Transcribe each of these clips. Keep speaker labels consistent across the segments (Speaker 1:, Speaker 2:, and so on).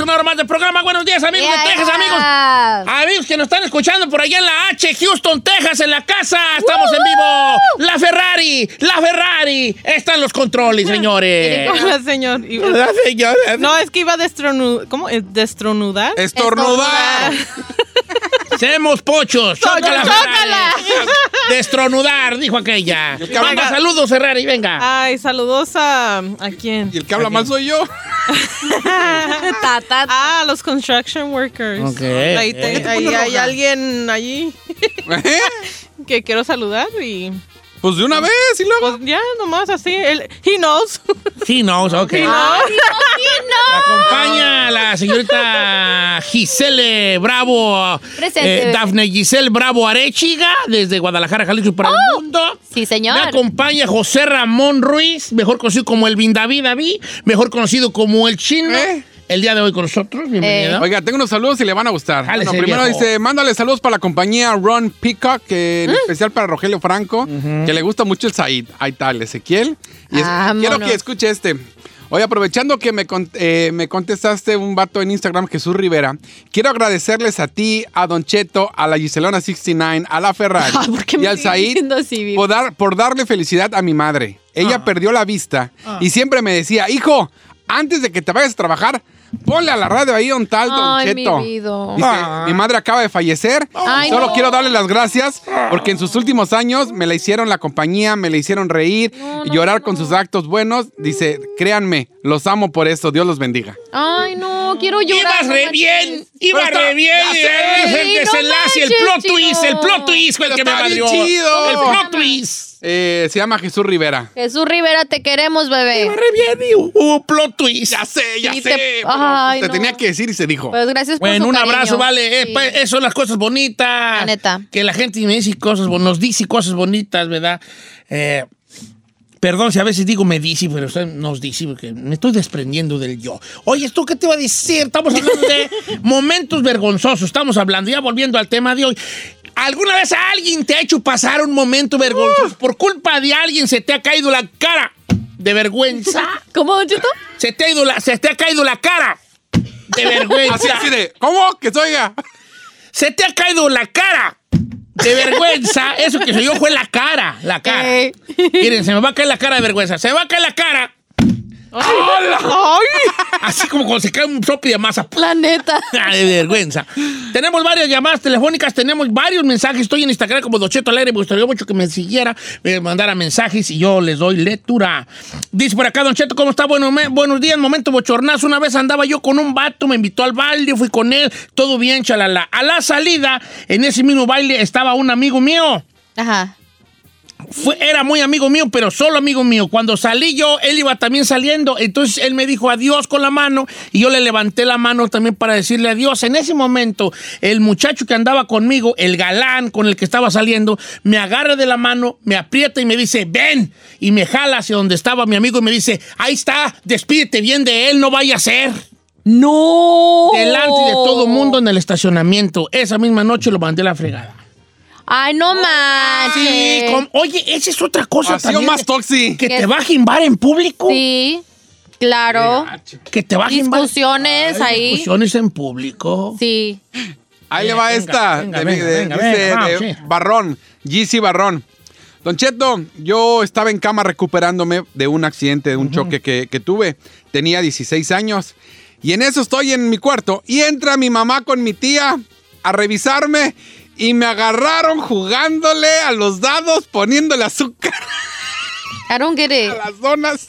Speaker 1: una hora más del programa. Buenos días, amigos de Texas, amigos. Amigos que nos están escuchando por allá en la H, Houston, Texas, en la casa. Estamos en vivo. La Ferrari, la Ferrari. Están los controles, señores.
Speaker 2: Hola, señor.
Speaker 1: La señora.
Speaker 2: No, es que iba a destronudar. ¿Cómo? ¿Eh, ¿Destronudar?
Speaker 3: Estornudar.
Speaker 1: Semos pochos.
Speaker 2: Chócala,
Speaker 1: Chócala. Destronudar, dijo aquella.
Speaker 3: que habla
Speaker 1: Venga,
Speaker 3: más-
Speaker 1: saludos, Ferrari, venga.
Speaker 2: Ay, saludos a. ¿A quién?
Speaker 3: Y el que habla mal soy yo.
Speaker 4: Ta, ta,
Speaker 2: Ah, los construction workers.
Speaker 1: Ok.
Speaker 2: Ahí, te- ahí hay alguien allí
Speaker 3: ¿Eh?
Speaker 2: que quiero saludar y.
Speaker 3: Pues de una vez y luego.
Speaker 2: Pues ya, nomás así. Él, he knows.
Speaker 1: Sí, no, ok.
Speaker 4: No, sí,
Speaker 1: La acompaña la señorita Giselle Bravo.
Speaker 4: Presente,
Speaker 1: eh. Dafne Giselle Bravo Arechiga, desde Guadalajara, Jalisco para el mundo.
Speaker 4: Sí, señor.
Speaker 1: Me acompaña José Ramón Ruiz, mejor conocido como el Vindaví David, mejor conocido como el Chino.
Speaker 3: ¿Eh?
Speaker 1: El día de hoy con nosotros, bienvenido.
Speaker 3: Oiga, tengo unos saludos y le van a gustar.
Speaker 1: Jálese,
Speaker 3: Bueno, primero
Speaker 1: viejo.
Speaker 3: dice, mándale saludos para la compañía Ron Peacock, que en especial para Rogelio Franco, que le gusta mucho el Said. Ahí tal, Ezequiel. Y es- quiero que escuche este. Oye, aprovechando que me, eh, me contestaste un vato en Instagram, Jesús Rivera, quiero agradecerles a ti, a Don Cheto, a la Giselona 69, a la Ferrari
Speaker 4: Ay, ¿por qué
Speaker 3: y al Said
Speaker 4: así,
Speaker 3: por, dar- por darle felicidad a mi madre. Ella
Speaker 1: Ah.
Speaker 3: perdió la vista y siempre me decía, hijo, antes de que te vayas a trabajar, ponle a la radio ahí un tal Don
Speaker 4: Ay, mi
Speaker 3: Cheto.
Speaker 4: vida.
Speaker 3: Dice,
Speaker 1: Ah.
Speaker 3: mi madre acaba de fallecer.
Speaker 4: Ay,
Speaker 3: Solo
Speaker 4: no.
Speaker 3: quiero darle las gracias porque en sus últimos años me la hicieron la compañía, me la hicieron reír y llorar con sus actos buenos. Dice, créanme, los amo por eso. Dios los bendiga.
Speaker 4: Ay, no, quiero llorar.
Speaker 1: Ibas re
Speaker 4: no
Speaker 1: bien,
Speaker 4: manches.
Speaker 1: iba
Speaker 3: Pero está-
Speaker 1: re bien. eh, el
Speaker 4: no
Speaker 1: desenlace, el plot twist, el plot twist fue el que me madrió.
Speaker 3: chido.
Speaker 1: El plot twist.
Speaker 3: Eh, se llama Jesús Rivera.
Speaker 4: Jesús Rivera, te queremos, bebé.
Speaker 1: re bien y hubo plot twist.
Speaker 3: Ya sé, ya sé.
Speaker 4: te- Ay,
Speaker 3: te
Speaker 4: no.
Speaker 3: tenía que decir y se dijo.
Speaker 4: Pues gracias por
Speaker 1: Bueno,
Speaker 4: su
Speaker 1: un
Speaker 4: cariño.
Speaker 1: abrazo, vale. Eh,
Speaker 4: Sí.
Speaker 1: pues, eso son las cosas bonitas.
Speaker 4: La neta.
Speaker 1: Que la gente me dice cosas, nos dice cosas bonitas, ¿verdad? Eh, perdón si a veces digo me dice, pero usted nos dice porque me estoy desprendiendo del yo. Oye, ¿esto qué te va a decir? Estamos hablando de momentos vergonzosos. Estamos hablando, ya volviendo al tema de hoy. ¿Alguna vez a alguien te ha hecho pasar un momento vergonzoso? Por culpa de alguien se te ha caído la cara de vergüenza.
Speaker 4: ¿Cómo, Don Cheto?
Speaker 1: Se te ha, ido la, se te ha caído la cara de vergüenza.
Speaker 3: Así, así de, ¿cómo? Que se oiga.
Speaker 1: Se te ha caído la cara de vergüenza. Eso que se yo fue la cara, la cara.
Speaker 4: Eh.
Speaker 1: Miren, se me va a caer la cara de vergüenza. Se me va a caer la cara. Así como cuando se cae un sopi de masa.
Speaker 4: La neta.
Speaker 1: Ah, de vergüenza. Tenemos varias llamadas telefónicas, tenemos varios mensajes. Estoy en Instagram como Docheto Alegre. Me gustaría mucho que me siguiera, me mandara mensajes y yo les doy lectura. Dice por acá, Don Cheto, ¿cómo está? Bueno, me- buenos días, momento bochornazo. Una vez andaba yo con un vato, me invitó al baile, fui con él, todo bien, chalala. A la salida, en ese mismo baile estaba un amigo mío.
Speaker 4: Ajá.
Speaker 1: Fue- era muy amigo mío, pero solo amigo mío. Cuando salí yo, él iba también saliendo. Entonces él me dijo adiós con la mano y yo le levanté la mano también para decirle adiós. En ese momento, el muchacho que andaba conmigo, el galán con el que estaba saliendo, me agarra de la mano, me aprieta y me dice, ven. Y me jala hacia donde estaba mi amigo y me dice, ahí está, despídete bien de él, no vaya a ser.
Speaker 4: ¡No!
Speaker 1: Delante de todo mundo en el estacionamiento. Esa misma noche lo mandé a la fregada.
Speaker 4: Ay, no manches.
Speaker 1: Sí, com- oye, esa es otra cosa
Speaker 3: Ha sido
Speaker 1: también.
Speaker 3: más toxi.
Speaker 1: Que
Speaker 4: ¿Qué?
Speaker 1: te va a jimbar en público.
Speaker 4: Sí, claro.
Speaker 1: Que te va a jimbar.
Speaker 4: Discusiones
Speaker 1: Ay,
Speaker 4: ahí.
Speaker 1: Discusiones en público.
Speaker 4: Sí.
Speaker 3: Ahí le va
Speaker 1: Venga,
Speaker 3: esta.
Speaker 1: venga,
Speaker 3: de-
Speaker 1: venga,
Speaker 3: de-
Speaker 1: venga,
Speaker 3: dice
Speaker 1: venga,
Speaker 3: de
Speaker 1: vamos, sí.
Speaker 3: Barrón, GC Barrón. Don Cheto, yo estaba en cama recuperándome de un accidente, de un choque que, que tuve. Tenía 16 años. Y en eso estoy en mi cuarto. Y entra mi mamá con mi tía a revisarme. Y me agarraron jugándole a los dados, poniéndole azúcar
Speaker 4: I don't get it.
Speaker 3: a las donas.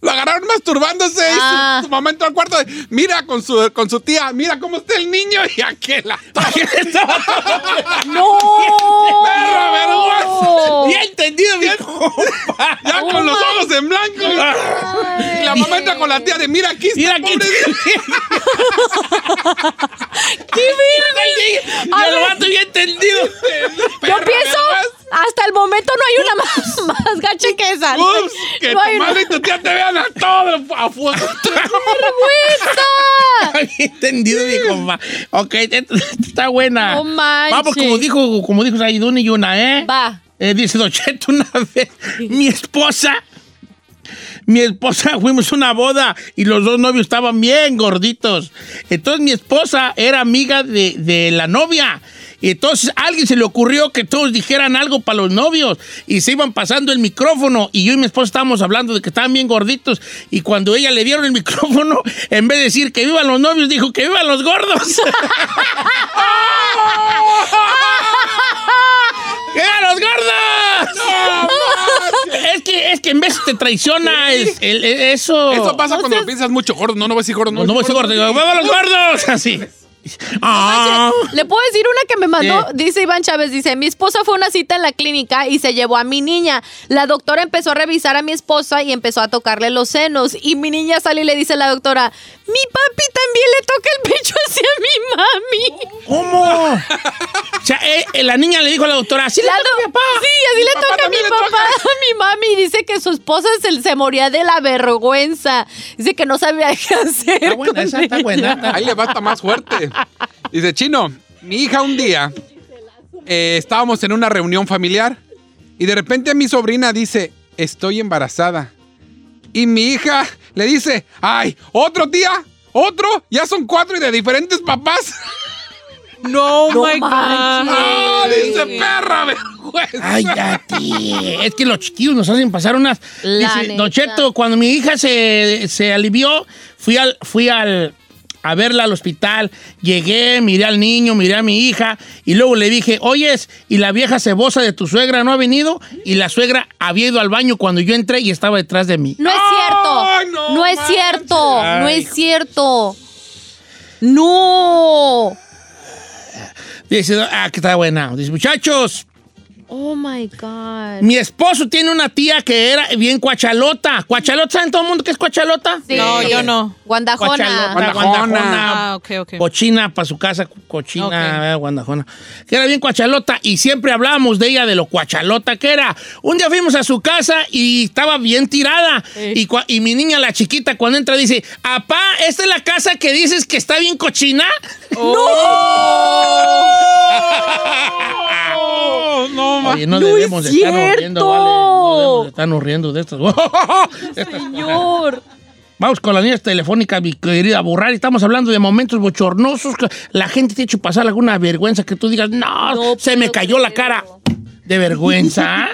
Speaker 3: Lo agarraron masturbándose y su-
Speaker 4: Ah.
Speaker 3: su, mamá entró al cuarto. de, mira con su, con su tía, mira cómo está el niño y aquella.
Speaker 4: ¡No!
Speaker 3: ¡Perra vergüenza!
Speaker 1: Bien entendido, compa.
Speaker 3: Ya con los ojos en blanco. Y la mamá entra con la tía de mira aquí está,
Speaker 1: Mira aquí.
Speaker 3: pobre
Speaker 4: ¡Qué bien!
Speaker 1: Yo lo mato bien entendido.
Speaker 4: Yo pienso, hasta el momento no hay una más, más gacha que esa. No hay-
Speaker 3: Ups, que
Speaker 4: no
Speaker 3: tu madre y tu tía te vean a todo a fuego.
Speaker 4: ¡Vergüenza!
Speaker 1: Entendido, mi compa. Ok, está buena.
Speaker 4: No manches.
Speaker 1: Vamos, como dijo, como dijo Saidún y una, ¿eh?
Speaker 4: Va.
Speaker 1: Eh, dice Don Cheto una vez, mi esposa mi esposa, fuimos a una boda y los dos novios estaban bien gorditos. Entonces mi esposa era amiga de, de la novia. Y entonces a alguien se le ocurrió que todos dijeran algo para los novios y se iban pasando el micrófono y yo y mi esposa estábamos hablando de que estaban bien gorditos y cuando ella le dieron el micrófono, en vez de decir que vivan los novios, dijo que vivan los gordos. ¡Vivan los gordos! es, que, es que en vez te traiciona el- el- el- eso.
Speaker 3: Eso pasa cuando piensas mucho gordo. No, no voy a decir gordo.
Speaker 1: No, no voy a decir gordo, ¡vivan los gordos! Así. Ah.
Speaker 4: Le puedo decir una que me mandó,
Speaker 1: Sí.
Speaker 4: dice Iván Chávez, dice, mi esposa fue a una cita en la clínica y se llevó a mi niña. La doctora empezó a revisar a mi esposa y empezó a tocarle los senos. Y mi niña sale y le dice a la doctora, mi papi también le toca el pecho hacia mi mami.
Speaker 1: ¿Cómo? O sea, eh, eh, la niña le dijo a la doctora, así le
Speaker 4: La
Speaker 1: toca a mi papá.
Speaker 4: Sí, así le
Speaker 3: papá
Speaker 4: toca a mi
Speaker 3: también le
Speaker 4: papá, a mi mami. Y dice que su esposa se, se moría de la vergüenza. Dice que no sabía qué hacer.
Speaker 1: Está buena,
Speaker 4: con
Speaker 1: esa está
Speaker 4: ella.
Speaker 1: buena.
Speaker 3: Ahí le va hasta más fuerte. Dice, Chino, mi hija un día eh, estábamos en una reunión familiar y de repente mi sobrina dice, estoy embarazada. Y mi hija le dice, ay, otro tía, otro, ya son cuatro y de diferentes papás.
Speaker 2: No,
Speaker 4: No
Speaker 2: my God.
Speaker 3: ¡Ah, dice perra, vergüenza!
Speaker 1: Ay, ya, ti. Es que los chiquillos nos hacen pasar unas.
Speaker 4: La
Speaker 1: Dice. Don Cheto, cuando mi hija se, se alivió, fui al, fui al a verla al hospital, llegué, miré al niño, miré a mi hija y luego le dije, oyes, ¿y la vieja cebosa de tu suegra no ha venido? Y la suegra había ido al baño cuando yo entré y estaba detrás de mí.
Speaker 4: No es cierto.
Speaker 3: no
Speaker 4: No, es cierto. No es cierto. No.
Speaker 1: Dice, ah, que está buena. Dice, muchachos,
Speaker 4: Oh my God.
Speaker 1: mi esposo tiene una tía que era bien cuachalota. ¿Cuachalota? ¿Saben todo el mundo qué es cuachalota?
Speaker 4: Sí.
Speaker 2: No, yo no.
Speaker 4: Guandajona.
Speaker 3: Guandajona.
Speaker 1: guandajona.
Speaker 2: Ah, ok, ok.
Speaker 1: Cochina para su casa, cochina,
Speaker 2: Ok.
Speaker 1: eh, guandajona. Que era bien cuachalota y siempre hablábamos de ella, de lo cuachalota que era. Un día fuimos a su casa y estaba bien tirada. Y, cua- y mi niña, la chiquita, cuando entra dice, apá, ¿esta es la casa que dices que está bien cochina?
Speaker 3: Oh, no, ma-
Speaker 1: Oye, no,
Speaker 4: ¡No
Speaker 1: debemos
Speaker 4: es
Speaker 1: estarnos riendo, vale. No debemos estarnos riendo de estas.
Speaker 4: Señor.
Speaker 1: Vamos con las líneas telefónicas, mi querida Burrari. Estamos hablando de momentos bochornosos. que La gente te ha hecho pasar alguna vergüenza que tú digas, no,
Speaker 4: No
Speaker 1: se me cayó la cara de vergüenza.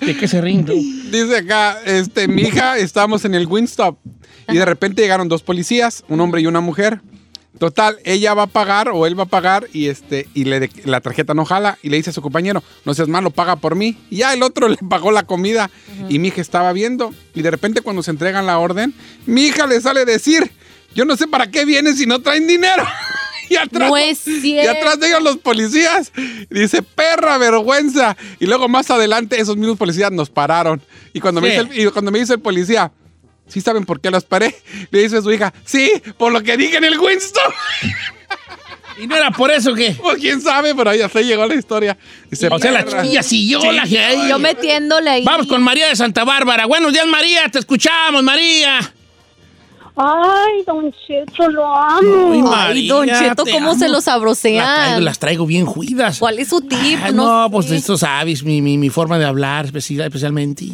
Speaker 1: ¿De qué se tú?
Speaker 3: Dice acá, este, mi hija, estábamos en el Winstop y de repente llegaron dos policías, un hombre y una mujer. Total, ella va a pagar o él va a pagar y este y le, la tarjeta no jala y le dice a su compañero, no seas malo, paga por mí. Y ya el otro le pagó la comida y mi hija estaba viendo y de repente cuando se entregan la orden, mi hija le sale a decir, yo no sé para qué vienen si no traen dinero. Y atrás,
Speaker 4: No es
Speaker 3: y atrás de ellos los policías. Dice, perra vergüenza. Y luego más adelante esos mismos policías nos pararon. Y cuando, me, dice el, y cuando me dice el policía, ¿sí saben por qué los paré? Le dice a su hija, sí, por lo que dije en el Winston.
Speaker 1: Y no era por eso que...
Speaker 3: pues quién sabe, pero ahí hasta ahí llegó la historia. Dice,
Speaker 1: O sea, la chiquilla siguió la que
Speaker 4: Yo metiéndole ahí.
Speaker 1: Vamos con María de Santa Bárbara. Buenos días, María. Te escuchamos, María.
Speaker 5: Ay, don Cheto, lo amo.
Speaker 1: Ay,
Speaker 4: Ay,
Speaker 1: María,
Speaker 4: Don Cheto, ¿cómo
Speaker 1: amo.
Speaker 4: se los
Speaker 1: traigo,
Speaker 4: sabrosean?
Speaker 1: las traigo bien juidas.
Speaker 4: ¿Cuál es su tip?
Speaker 1: Ay,
Speaker 4: No
Speaker 1: no,
Speaker 4: sé.
Speaker 1: pues esto sabes, mi, mi, mi forma de hablar especi- especialmente.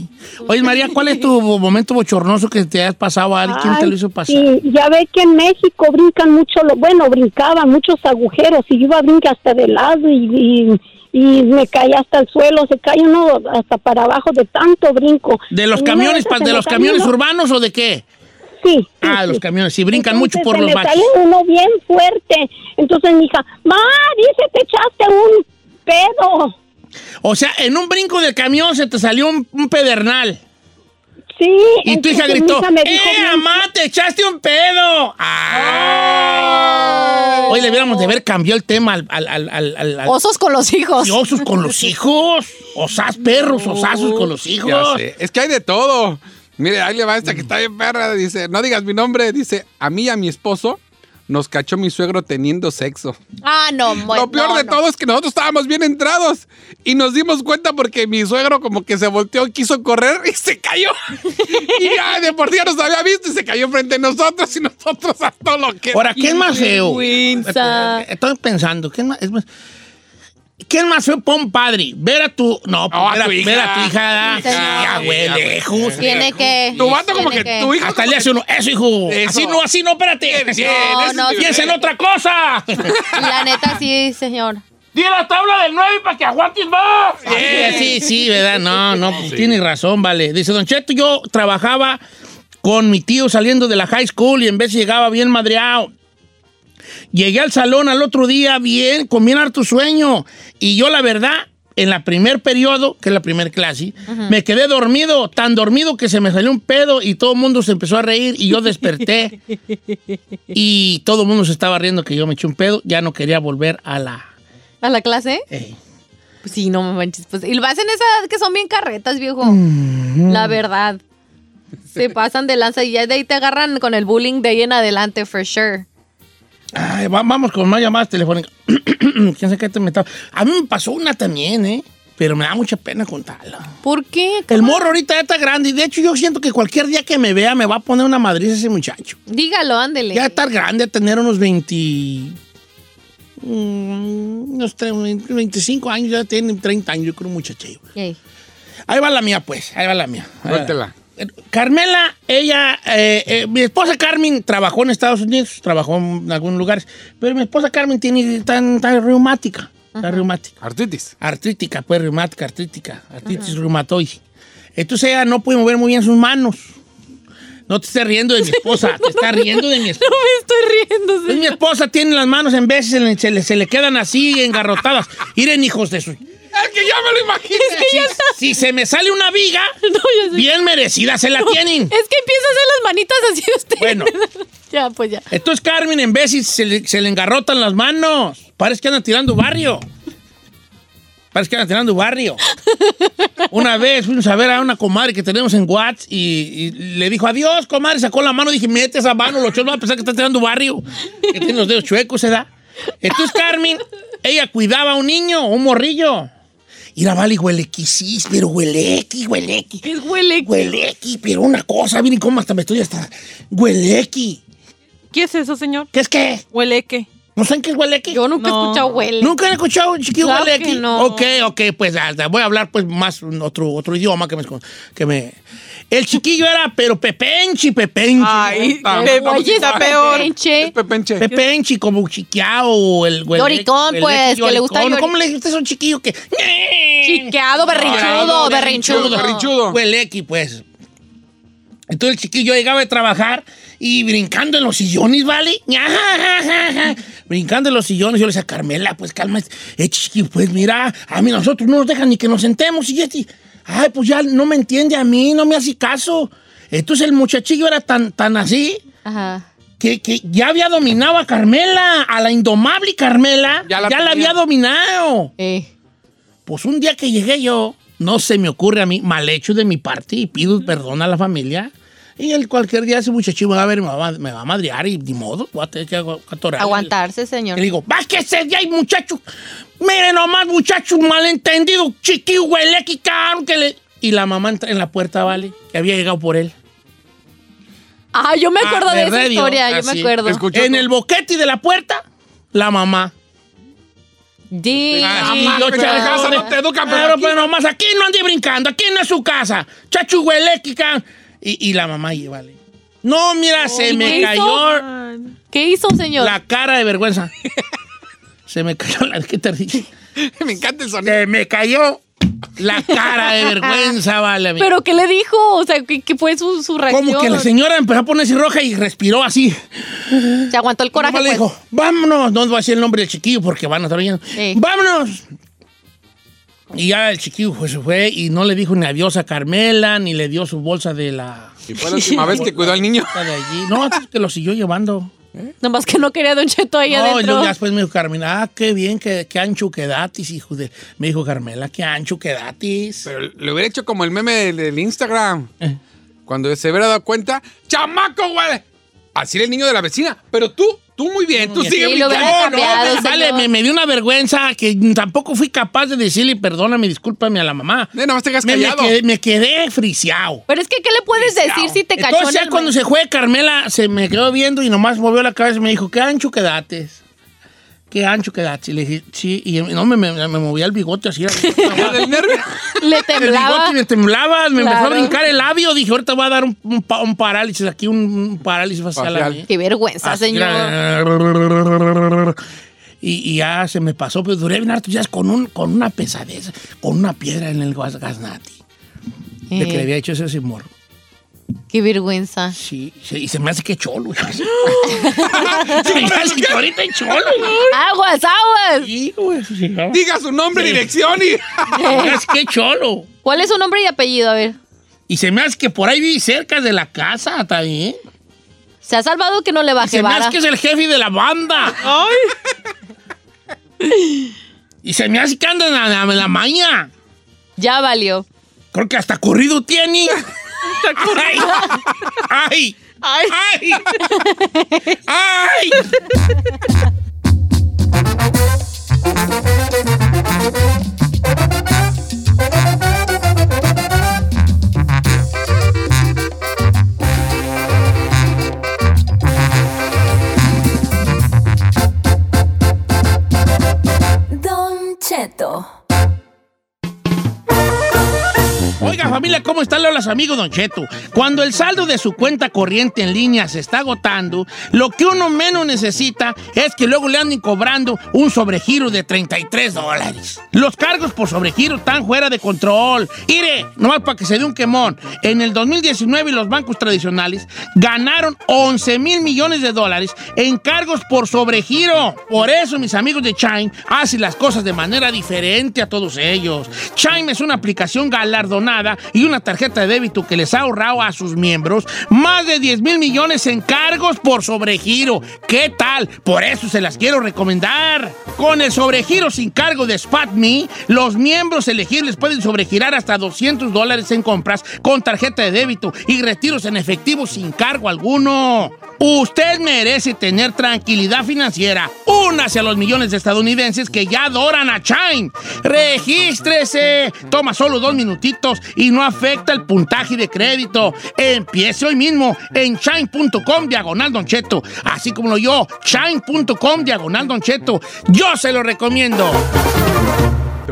Speaker 1: Oye, María, ¿cuál es tu momento bochornoso que te has pasado a alguien? ¿Quién te lo hizo pasar?
Speaker 5: Sí, ya ve que en México brincan mucho, lo, bueno, brincaban muchos agujeros y yo iba a brincar hasta de lado y, y, y me caía hasta el suelo, se cae uno hasta para abajo de tanto brinco.
Speaker 1: ¿De los camiones, de los camiones urbanos o de qué?
Speaker 5: Sí.
Speaker 1: Ah, los
Speaker 5: sí.
Speaker 1: camiones. Sí, brincan mucho por
Speaker 5: se
Speaker 1: los
Speaker 5: me
Speaker 1: baches.
Speaker 5: cayó uno bien fuerte. Entonces mi hija, ma, dice, te echaste un pedo.
Speaker 1: O sea, en un brinco del camión se te salió un, un pedernal.
Speaker 5: Sí.
Speaker 1: Y tu hija gritó,
Speaker 5: hija me dijo,
Speaker 1: ¡Eh, mamá, te echaste un pedo! ¡Ay! Hoy le hubiéramos de haber cambiado el tema al... al, al, al- al- al-
Speaker 4: Osos con los hijos.
Speaker 1: y osos con los hijos. Osas perros, osazos con los hijos.
Speaker 3: Ya sé. Es que hay de todo. Mire, ahí le va esta que está bien perra. Dice, no digas mi nombre. Dice, a mí y a mi esposo nos cachó mi suegro teniendo sexo.
Speaker 4: Ah, no, bueno,
Speaker 3: Lo peor
Speaker 4: no,
Speaker 3: de
Speaker 4: no.
Speaker 3: todo es que nosotros estábamos bien entrados y nos dimos cuenta porque mi suegro como que se volteó, quiso correr y se cayó. y ya de por sí ya nos había visto y se cayó frente a nosotros y nosotros a todo lo que...
Speaker 1: Ahora, ¿qué es más feo? Estoy pensando, ¿qué es más? es más- ¿Quién más fue pa' un padre? Ver a tu. No,
Speaker 3: No,
Speaker 1: ver, a,
Speaker 3: tu hija.
Speaker 1: ver a tu hija.
Speaker 4: Sí,
Speaker 1: ya, güey, lejos.
Speaker 4: Tiene que.
Speaker 3: Tu vato como que tu hijo
Speaker 1: Hasta le hace uno. Eso, hijo.
Speaker 3: Eso.
Speaker 1: Así no, así no, espérate.
Speaker 4: No,
Speaker 1: Piensa en otra cosa.
Speaker 4: La neta, sí, señor.
Speaker 1: Di la tabla del 9 para que aguantes más. Sí, sí, ¿verdad? No, no, pues tienes razón, vale. Dice Don Cheto, yo trabajaba con mi tío saliendo de la high school y en vez llegaba bien madreado. Llegué al salón al otro día bien, con bien harto sueño. Y yo, la verdad, en la primer periodo, que es la primer clase, me quedé dormido, tan dormido que se me salió un pedo y todo el mundo se empezó a reír y yo desperté. y todo el mundo se estaba riendo que yo me eché un pedo. Ya no quería volver a la...
Speaker 4: ¿A la clase?
Speaker 1: eh,
Speaker 4: Pues sí, no manches. Pues, y lo hacen esa edad que son bien carretas, viejo. La verdad. Se pasan de lanza y ya de ahí te agarran con el bullying de ahí en adelante, for sure.
Speaker 1: Ay, va- vamos con más llamadas telefónicas. ¿Quién sabe qué te A mí me pasó una también, ¿eh? Pero me da mucha pena contarla.
Speaker 4: ¿Por qué?
Speaker 1: El morro ahorita ya está grande y de hecho yo siento que cualquier día que me vea me va a poner una madriz ese muchacho.
Speaker 4: Dígalo, ándele.
Speaker 1: Ya estar grande, tener unos 20... mm, unos tre- 25 años, ya tiene 30 años, yo creo, muchachillo. Ahí va la mía, pues. Ahí va la mía.
Speaker 3: Suéltela.
Speaker 1: Carmela, ella, eh, eh, mi esposa Carmen trabajó en Estados Unidos, trabajó en algunos lugares, pero mi esposa Carmen tiene tan, tan reumática, tan reumática,
Speaker 3: Artritis.
Speaker 1: artrítica, pues reumática, artrítica, artritis reumatoide. Entonces ella no puede mover muy bien sus manos. No te estés riendo de mi esposa, te estás riendo de mi esposa.
Speaker 4: No me estoy riendo,
Speaker 1: Pues mi esposa tiene las manos en veces se le, se le- se le quedan así engarrotadas. Miren, hijos de su.
Speaker 3: Es que ya me lo imagino.
Speaker 1: Si, si se me sale una viga,
Speaker 4: ya sé.
Speaker 1: bien merecida se la tienen.
Speaker 4: Es que empieza a hacer las manitas así usted.
Speaker 1: Bueno.
Speaker 4: ya, pues ya.
Speaker 1: Entonces Carmen en veces se le, se le engarrotan las manos. Parece que andan tirando barrio. Parece que andan tirando barrio. Una vez fuimos a ver a una comadre que tenemos en Watts y, y le dijo, adiós, comadre. Sacó la mano. Dije, mete esa mano, los chos van a pensar que está tirando barrio. Que tiene los dedos chuecos, ¿se da? Entonces Carmen, ella cuidaba a un niño, un morrillo. Y la vale huelequi, sí, pero huelequi, huelequi.
Speaker 4: ¿Qué huele?
Speaker 1: Huelequi, pero una cosa, miren cómo hasta me estoy hasta... Huelequi.
Speaker 2: ¿Qué es eso, señor?
Speaker 1: ¿Qué es qué?
Speaker 2: Huele que.
Speaker 1: ¿No saben qué es huelequi?
Speaker 4: Yo nunca he
Speaker 2: No.
Speaker 4: escuchado huele.
Speaker 1: ¿Nunca han escuchado un chiquillo
Speaker 4: Claro
Speaker 1: huelequi?
Speaker 4: que no.
Speaker 1: Ok, ok, pues hasta voy a hablar pues más otro, otro idioma que me, que me... El chiquillo era, pero pepenchi, pepenchi.
Speaker 2: Ay,
Speaker 3: Ah,
Speaker 2: Pepe,
Speaker 4: Oye,
Speaker 2: está peor.
Speaker 3: pepenche.
Speaker 1: Pepenchi, como chiqueado o el huelequi,
Speaker 4: pues, que le gusta
Speaker 1: ¿Cómo le dijiste a un chiquillo que...
Speaker 4: Chiqueado, berrinchudo, berrinchudo.
Speaker 3: berrinchudo.
Speaker 1: Huelequi, pues. Entonces el chiquillo llegaba de trabajar y brincando en los sillones, ¿vale? brincando en los sillones. Yo le decía, Carmela, pues calma. Eh, pues mira, a mí nosotros no nos dejan ni que nos sentemos. Y este, ay, pues ya no me entiende a mí, no me hace caso. Entonces el muchachillo era tan, tan así
Speaker 4: Ajá.
Speaker 1: que, que ya había dominado a Carmela, a la indomable Carmela.
Speaker 3: Ya
Speaker 1: Ya
Speaker 3: la
Speaker 1: había dominado.
Speaker 4: Eh.
Speaker 1: Pues un día que llegué yo, no se me ocurre a mí, mal hecho de mi parte, y pido perdón a la familia. Y el cualquier día ese muchachito me va a ver y me va, a- me va a madrear y ni modo, voy a tener que atorar.
Speaker 4: Aguantarse,
Speaker 1: Y
Speaker 4: señor.
Speaker 1: le digo, va que ese día hay muchachos, miren nomás muchachos malentendidos, chiquillo, huele, que caro, que le... Y la mamá entra en la puerta, ¿vale? Que había llegado por él.
Speaker 4: Ah, yo me acuerdo
Speaker 1: Ah,
Speaker 4: de esa
Speaker 1: ¿verdad, Dios?
Speaker 4: historia, yo
Speaker 1: Así.
Speaker 4: me acuerdo.
Speaker 3: Escuchó
Speaker 1: En
Speaker 3: todo.
Speaker 1: el boquete de la puerta, la mamá.
Speaker 4: Di-
Speaker 1: Ah, sí,
Speaker 3: mamá,
Speaker 1: yo,
Speaker 3: pero casa no
Speaker 1: de-
Speaker 3: te educan, pero
Speaker 1: pero nomás aquí no ande brincando, aquí no es su casa. Chachu huelequica. Y, y la mamá vale. No, mira, se
Speaker 4: ¿y
Speaker 1: me
Speaker 4: qué
Speaker 1: cayó
Speaker 4: ¿Qué hizo, señor?
Speaker 1: la cara de vergüenza. se me cayó la... ¿Qué te dije?
Speaker 3: Me encanta el sonido.
Speaker 1: Se me cayó la cara de vergüenza, vale. amigo.
Speaker 4: ¿Pero qué le dijo? O sea, ¿qué, qué fue su, su reacción?
Speaker 1: Como que la señora empezó a ponerse roja y respiró así.
Speaker 4: Se aguantó el coraje,
Speaker 1: Nomás le
Speaker 4: pues.
Speaker 1: dijo, vámonos. No voy a decir el nombre del chiquillo porque van a estar oyendo.
Speaker 4: Sí.
Speaker 1: Vámonos. Y ya el chiquillo pues, se fue y no le dijo ni adiós a Carmela, ni le dio su bolsa de la...
Speaker 3: Y fue la última vez que cuidó al niño.
Speaker 1: de allí. No, es que lo siguió llevando.
Speaker 4: Nomás que no quería Don Cheto ahí
Speaker 1: No,
Speaker 4: adentro.
Speaker 1: ya después me dijo Carmela, ah, qué bien, qué, qué ancho quedatis, hijo de... Me dijo Carmela, qué ancho quedatis.
Speaker 3: Pero le hubiera hecho como el meme del, del Instagram.
Speaker 1: Eh.
Speaker 3: Cuando se hubiera dado cuenta, ¡chamaco, güey! Así era el niño de la vecina. Pero tú, tú muy bien, tú
Speaker 1: Sí,
Speaker 3: sigue
Speaker 4: lo hubiera
Speaker 3: brincando.
Speaker 4: cambiado,
Speaker 1: pues, vale,
Speaker 4: señor.
Speaker 1: me, me dio una vergüenza que tampoco fui capaz de decirle perdóname, discúlpame a la mamá.
Speaker 3: Nomás te quedas
Speaker 1: Me, me
Speaker 3: callado.
Speaker 1: quedé, me quedé friseado.
Speaker 4: Pero es que, ¿qué le puedes decir si te cachó
Speaker 1: Entonces
Speaker 4: en
Speaker 1: ya
Speaker 4: el
Speaker 1: cuando se fue Carmela, se me quedó viendo y nomás movió la cabeza y me dijo, qué ancho quedates. Qué ancho quedaste. Y le dije, sí, y no, me, me, me movía el bigote así.
Speaker 3: Ya.
Speaker 4: Le
Speaker 1: El
Speaker 4: temblaba.
Speaker 1: bigote me temblaba, me empezó a brincar el labio. Dije, ahorita voy a dar un, un pa- un parálisis aquí, un, un parálisis facial. a
Speaker 3: Facial.
Speaker 1: mí.
Speaker 4: Qué vergüenza,
Speaker 1: Así,
Speaker 4: señor.
Speaker 1: Y, y ya se me pasó, pero duré bien hartos días con, un, con una pesadez, con una piedra en el gaznati. De que le
Speaker 4: Eh,
Speaker 1: había hecho ese morro.
Speaker 4: Qué vergüenza.
Speaker 1: Sí, sí, y se me hace que cholo. se me hace que ahorita es cholo.
Speaker 4: Aguas, aguas.
Speaker 1: Sí, güey, sí, ¿no?
Speaker 3: Diga su nombre,
Speaker 1: Sí.
Speaker 3: dirección y.
Speaker 1: Se me hace que cholo.
Speaker 4: ¿Cuál es su nombre y apellido? A ver.
Speaker 1: Y se me hace que por ahí vive cerca de la casa también.
Speaker 4: Se ha salvado que no le
Speaker 1: Y
Speaker 4: baje
Speaker 1: se me
Speaker 4: vara.
Speaker 1: hace que es el jefe de la banda. Y se me hace que anda en la, en la maña.
Speaker 4: Ya valió.
Speaker 1: Creo que hasta corrido tiene. ¡Ay! ¡Ay! ¡Ay! ¡Ay! ¿Cómo están los amigos, Don Cheto? Cuando el saldo de su cuenta corriente en línea se está agotando, lo que uno menos necesita es que luego le anden cobrando un sobregiro de 33 dólares. Los cargos por sobregiro están fuera de control. Mire, nomás para que se dé un quemón. En el 2019 los bancos tradicionales ganaron 11 mil millones de dólares en cargos por sobregiro. Por eso mis amigos de Chime hacen las cosas de manera diferente a todos ellos. Chime es una aplicación galardonada y una tarjeta de débito que les ha ahorrado a sus miembros más de 10 mil millones en cargos por sobregiro. ¿Qué tal? Por eso se las quiero recomendar. Con el sobregiro sin cargo de SpotMe, los miembros elegibles pueden sobregirar hasta 200 dólares en compras con tarjeta de débito y retiros en efectivo sin cargo alguno. Usted merece tener tranquilidad financiera. Únase a los millones de estadounidenses que ya adoran a Chime. Regístrese. Toma solo dos minutitos y no afecta el puntaje de crédito. Empiece hoy mismo en chime.com diagonal Don Cheto. Así como lo yo, chime.com diagonal Don Cheto. Yo se lo recomiendo.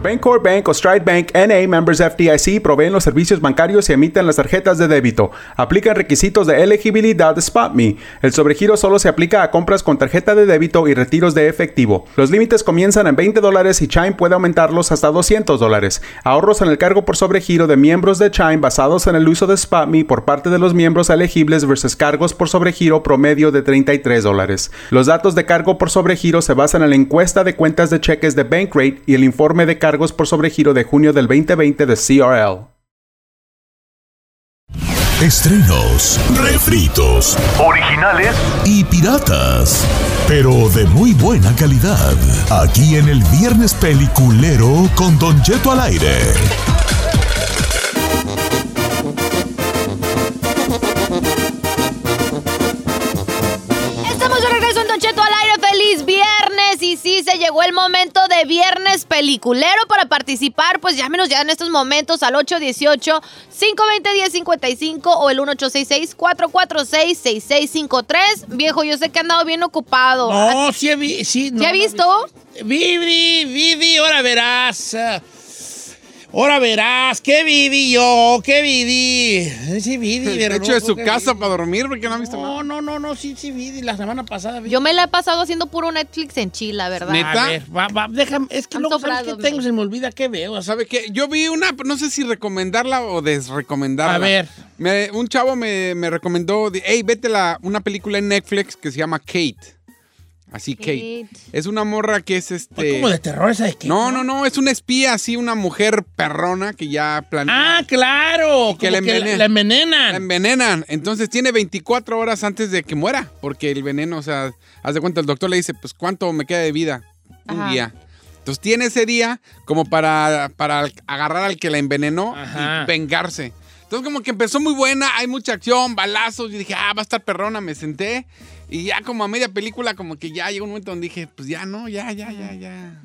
Speaker 6: The Bank o Stride Bank NA members FDIC proveen los servicios bancarios y emiten las tarjetas de débito. Aplican requisitos de elegibilidad de SpotMe. El sobregiro solo se aplica a compras con tarjeta de débito y retiros de efectivo. Los límites comienzan en 20 dólares y Chime puede aumentarlos hasta 200 dólares. Ahorros en el cargo por sobregiro de miembros de Chime basados en el uso de SpotMe por parte de los miembros elegibles versus cargos por sobregiro promedio de 33 dólares. Los datos de cargo por sobregiro se basan en la encuesta de cuentas de cheques de Bankrate y el informe de cargos por sobregiro de junio del 2020 de CRL.
Speaker 7: Estrenos, refritos
Speaker 8: Originales
Speaker 7: y piratas, pero de muy buena calidad. Aquí en el Viernes Peliculero con Don Cheto al aire.
Speaker 4: De regreso en Don Cheto al aire. ¡Feliz viernes! Y sí, se llegó el momento de viernes peliculero para participar. Pues llámenos ya en estos momentos al 818-520-1055 o el 1866-446-6653. Viejo, yo sé que han andado bien ocupado.
Speaker 1: No, sí, he sí, no,
Speaker 4: ¿Ya
Speaker 1: no he
Speaker 4: visto?
Speaker 1: Vi, vi, vi, vi, ahora verás. Ahora verás, ¿qué viví yo? ¿Qué viví? Sí, viví,
Speaker 3: De hecho,
Speaker 1: no,
Speaker 3: de su
Speaker 1: ¿qué
Speaker 3: casa
Speaker 1: viví?
Speaker 3: para dormir porque no ha visto nada.
Speaker 1: No, no, no, no, sí, sí, vi, la semana pasada vi.
Speaker 4: Yo me la he pasado haciendo puro Netflix en Chila, ¿verdad?
Speaker 3: ¿Neta?
Speaker 1: A ver, va, va, déjame, es que luego sabes que tengo, se me olvida qué veo.
Speaker 3: ¿Sabe qué? Yo vi una, no sé si recomendarla o desrecomendarla.
Speaker 1: A ver.
Speaker 3: Me- un chavo me, me recomendó, hey, vete la, una película en Netflix que se llama Kate. Así, Kate.
Speaker 4: Kate.
Speaker 3: Es una morra que es
Speaker 1: es
Speaker 3: este...
Speaker 1: como de terror esa de que.
Speaker 3: No, no, no, es una espía, así, una mujer perrona que ya planea.
Speaker 1: Ah, claro.
Speaker 3: que la envene-
Speaker 1: la
Speaker 3: La
Speaker 1: envenenan.
Speaker 3: envenenan. Entonces tiene 24 horas antes de que muera. Porque el veneno, o sea, haz de cuenta, el doctor le dice, pues, ¿cuánto me queda de vida? Un día. Entonces tiene ese día como para, para agarrar al que la envenenó
Speaker 1: Ajá.
Speaker 3: y vengarse. Entonces como que empezó muy buena, hay mucha acción, balazos. Yo dije, ah, va a estar perrona, me senté. Y ya como a media película, como que ya llegó un momento donde dije, pues ya no, ya, ya, ya, ya.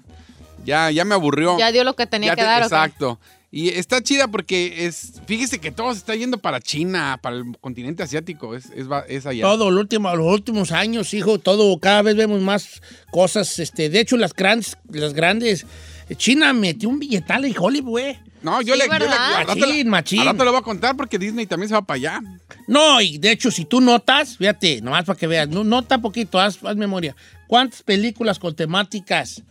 Speaker 3: Ya, ya me aburrió.
Speaker 4: Ya dio lo que tenía
Speaker 3: Ya
Speaker 4: que
Speaker 3: te-
Speaker 4: dar.
Speaker 3: Exacto. Y está chida porque es, fíjese que todo se está yendo para China, para el continente asiático, es, es allá.
Speaker 1: Todo, el último, los últimos años, hijo, todo, cada vez vemos más cosas. Este, de hecho, las grandes, las grandes. China metió un billetal en Hollywood, güey.
Speaker 3: No, yo
Speaker 4: Sí,
Speaker 3: le, yo le
Speaker 4: ¿verdad?
Speaker 3: al rato
Speaker 1: Machín, machín.
Speaker 3: al rato le voy a contar porque Disney también se va para allá.
Speaker 1: No, y de hecho, si tú notas, fíjate, nomás para que veas, no, nota poquito, haz, haz memoria. ¿Cuántas películas con temáticas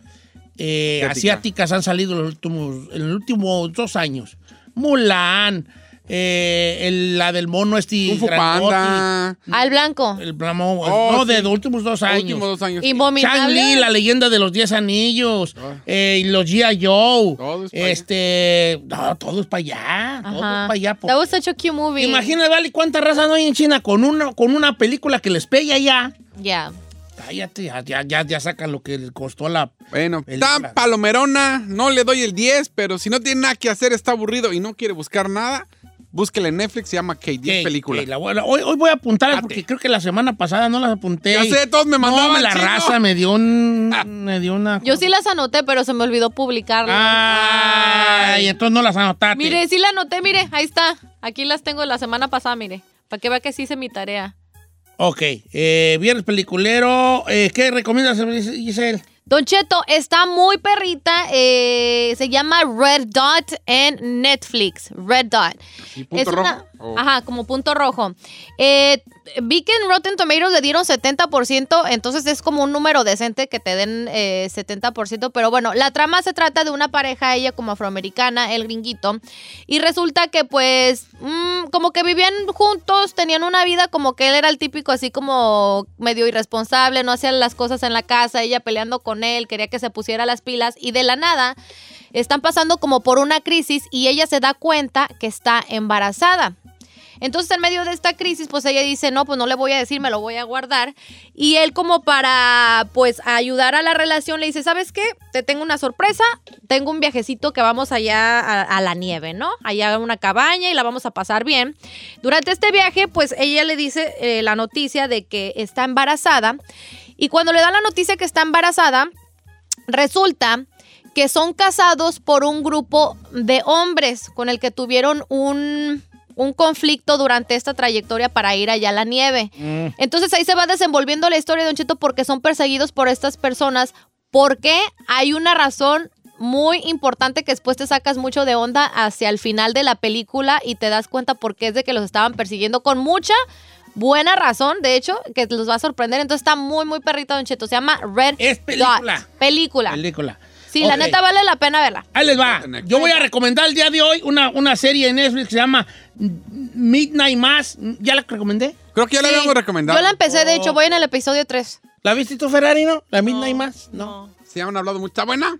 Speaker 1: eh,
Speaker 3: Asiática.
Speaker 1: asiáticas han salido en los últimos, en los últimos dos años? Mulan, eh, el- la del mono este
Speaker 3: Kung Fu
Speaker 1: grandote,
Speaker 3: Panda.
Speaker 4: Al blanco.
Speaker 1: El plamo-
Speaker 3: Oh,
Speaker 1: no,
Speaker 3: sí.
Speaker 1: de los últimos dos
Speaker 3: Los
Speaker 1: años.
Speaker 3: últimos dos años.
Speaker 1: Shang-Li, la leyenda de los 10 anillos,
Speaker 3: Ah.
Speaker 1: eh, y los G.I. Joe,
Speaker 3: Todo es pa' allá.
Speaker 1: este, no, todo es para allá, todo es
Speaker 4: Ajá.
Speaker 1: para allá. po.
Speaker 4: That was such a cute movie.
Speaker 1: Imagínate, vale, cuánta raza no hay en China con una, con una película que les pegue allá.
Speaker 4: Ya.
Speaker 1: Cállate, ya, ya, ya, ya sacan lo que les costó la...
Speaker 3: Bueno,
Speaker 1: Película.
Speaker 3: tan palomerona, no le doy el 10, pero si no tiene nada que hacer, está aburrido y no quiere buscar nada, búsquele en Netflix, se llama K10
Speaker 1: que-
Speaker 3: película.
Speaker 1: que la voy a- hoy, hoy voy a apuntar
Speaker 3: Date.
Speaker 1: porque creo que la semana pasada no las apunté.
Speaker 3: Ya sé, todos me
Speaker 1: No,
Speaker 3: mandaban,
Speaker 1: la
Speaker 3: chino.
Speaker 1: raza me dio un...
Speaker 3: Ah.
Speaker 1: Me dio una...
Speaker 4: Yo sí las anoté, pero se me olvidó publicarlas.
Speaker 1: Ay, entonces no las anotaste.
Speaker 4: Mire, sí la anoté, mire, ahí está. Aquí las tengo de la semana pasada, mire. Para que vea que sí hice mi tarea.
Speaker 1: Ok, eh, viernes peliculero. eh, ¿Qué recomiendas, Giselle?
Speaker 4: Don Cheto, está muy perrita. eh, se llama Red Dot en Netflix. Red Dot.
Speaker 3: ¿Y punto
Speaker 4: Es una-?
Speaker 3: Oh.
Speaker 4: Ajá, como punto rojo. Eh, vi que en Rotten Tomatoes le dieron 70%, entonces es como un número decente que te den eh, 70%, pero bueno, la trama se trata de una pareja, ella como afroamericana, el gringuito, y resulta que pues mm, como que vivían juntos, tenían una vida como que él era el típico así como medio irresponsable, no hacía las cosas en la casa, ella peleando con él, quería que se pusiera las pilas, y de la nada están pasando como por una crisis y ella se da cuenta que está embarazada. Entonces, en medio de esta crisis, pues ella dice, no, pues no le voy a decir, me lo voy a guardar. Y él como para, pues, ayudar a la relación, le dice, ¿sabes qué? Te tengo una sorpresa, tengo un viajecito que vamos allá a, a la nieve, ¿no? Allá a una cabaña y la vamos a pasar bien. Durante este viaje, pues ella le dice eh, la noticia de que está embarazada. Y cuando le da la noticia que está embarazada, resulta que son casados por un grupo de hombres con el que tuvieron un, un conflicto durante esta trayectoria para ir allá a la nieve. Entonces ahí se va desenvolviendo la historia de Don Cheto porque son perseguidos por estas personas. Porque hay una razón muy importante que después te sacas mucho de onda hacia el final de la película y te das cuenta por qué es de que los estaban persiguiendo con mucha buena razón, de hecho, que los va a sorprender. Entonces está muy, muy perrita, Don Cheto. Se llama Red
Speaker 1: Es película.
Speaker 4: Dot. Película.
Speaker 1: Película.
Speaker 4: Sí, la neta vale la pena verla.
Speaker 1: Ahí les va. Yo voy a recomendar el día de hoy una, una serie en Netflix que se llama Midnight Mass. ¿Ya la recomendé?
Speaker 3: Creo que ya la
Speaker 4: Sí.
Speaker 3: habíamos recomendado.
Speaker 4: Yo la empecé, de hecho, voy en el episodio 3.
Speaker 1: ¿La viste tú, Ferrari, no? ¿La Midnight Mass? No.
Speaker 3: Sí, han hablado mucho. ¿Está buena?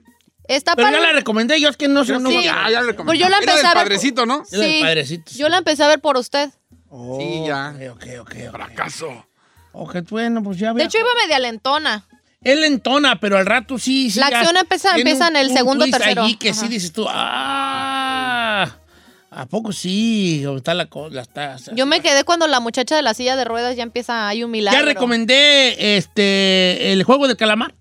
Speaker 4: Está
Speaker 1: Pero
Speaker 4: para...
Speaker 1: ya la recomendé, yo es que no sé. No,
Speaker 4: Sí.
Speaker 3: Ya, ya la recomendé.
Speaker 4: Pues yo la
Speaker 3: Era
Speaker 4: empecé
Speaker 3: del
Speaker 4: a ver-
Speaker 3: padrecito, ¿no?
Speaker 1: Es del
Speaker 4: Sí.
Speaker 1: padrecito.
Speaker 4: Yo la empecé a ver por usted.
Speaker 1: Oh,
Speaker 3: Sí, ya.
Speaker 1: Ok, ok, ok.
Speaker 3: Fracaso.
Speaker 1: Ok, bueno, pues ya
Speaker 4: De
Speaker 1: veo.
Speaker 4: hecho, iba media lentona.
Speaker 1: Él entona, pero al rato sí. sí
Speaker 4: La acción empieza- empieza en el segundo,
Speaker 1: twist
Speaker 4: tercero.
Speaker 1: allí que
Speaker 4: Ajá.
Speaker 1: sí dices tú, ¡ah! ¿A poco sí? ¿Cómo está la cosa?
Speaker 4: Yo me quedé cuando la muchacha de la silla de ruedas ya empieza, hay un milagro.
Speaker 1: Ya recomendé este, el juego del calamar.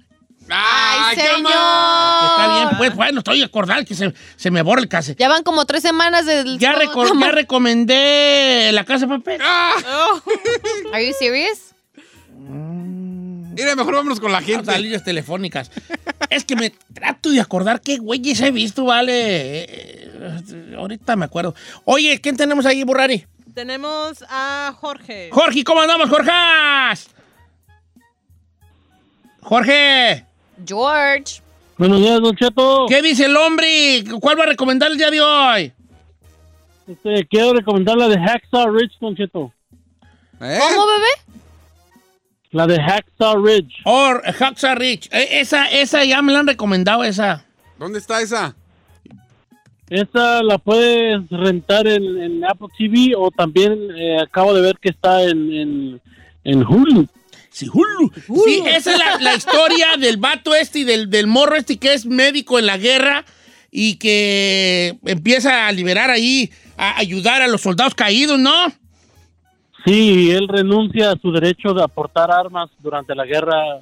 Speaker 4: ¡Ay,
Speaker 3: qué
Speaker 4: señor!
Speaker 1: Está bien, pues bueno, estoy acordado que se, se me borra el case.
Speaker 4: Ya van como tres semanas del...
Speaker 1: Ya, reco- ya recomendé La Casa de Papel.
Speaker 3: Ah,
Speaker 4: ¿Are you serious?
Speaker 3: Mira, mejor vámonos con la
Speaker 1: Las
Speaker 3: gente.
Speaker 1: líneas telefónicas. es que me trato de acordar qué güeyes he visto, vale. Eh, eh, ahorita me acuerdo. Oye, ¿quién tenemos ahí, Burrari?
Speaker 2: Tenemos a Jorge.
Speaker 1: Jorge, ¿cómo andamos, Jorge? Jorge,
Speaker 4: George.
Speaker 8: Buenos días, Don Cheto.
Speaker 1: ¿qué dice el hombre? ¿Cuál va a recomendar el día de hoy?
Speaker 8: Este, quiero recomendar la de Hacksaw Ridge, Don Cheto.
Speaker 3: ¿Eh?
Speaker 4: ¿Cómo, bebé?
Speaker 8: La de Hacksaw Ridge.
Speaker 1: Or Hacksaw Rich. Eh, esa, esa ya me la han recomendado, esa.
Speaker 3: ¿Dónde está esa?
Speaker 8: Esta la puedes rentar en, en Apple TV o también eh, acabo de ver que está en, en, en Hulu.
Speaker 1: Sí, Hulu. Sí, esa es la, la historia del vato este y del, del morro este que es médico en la guerra y que empieza a liberar ahí, a ayudar a los soldados caídos, ¿no?
Speaker 8: Sí, él renuncia a su derecho de aportar armas durante la guerra,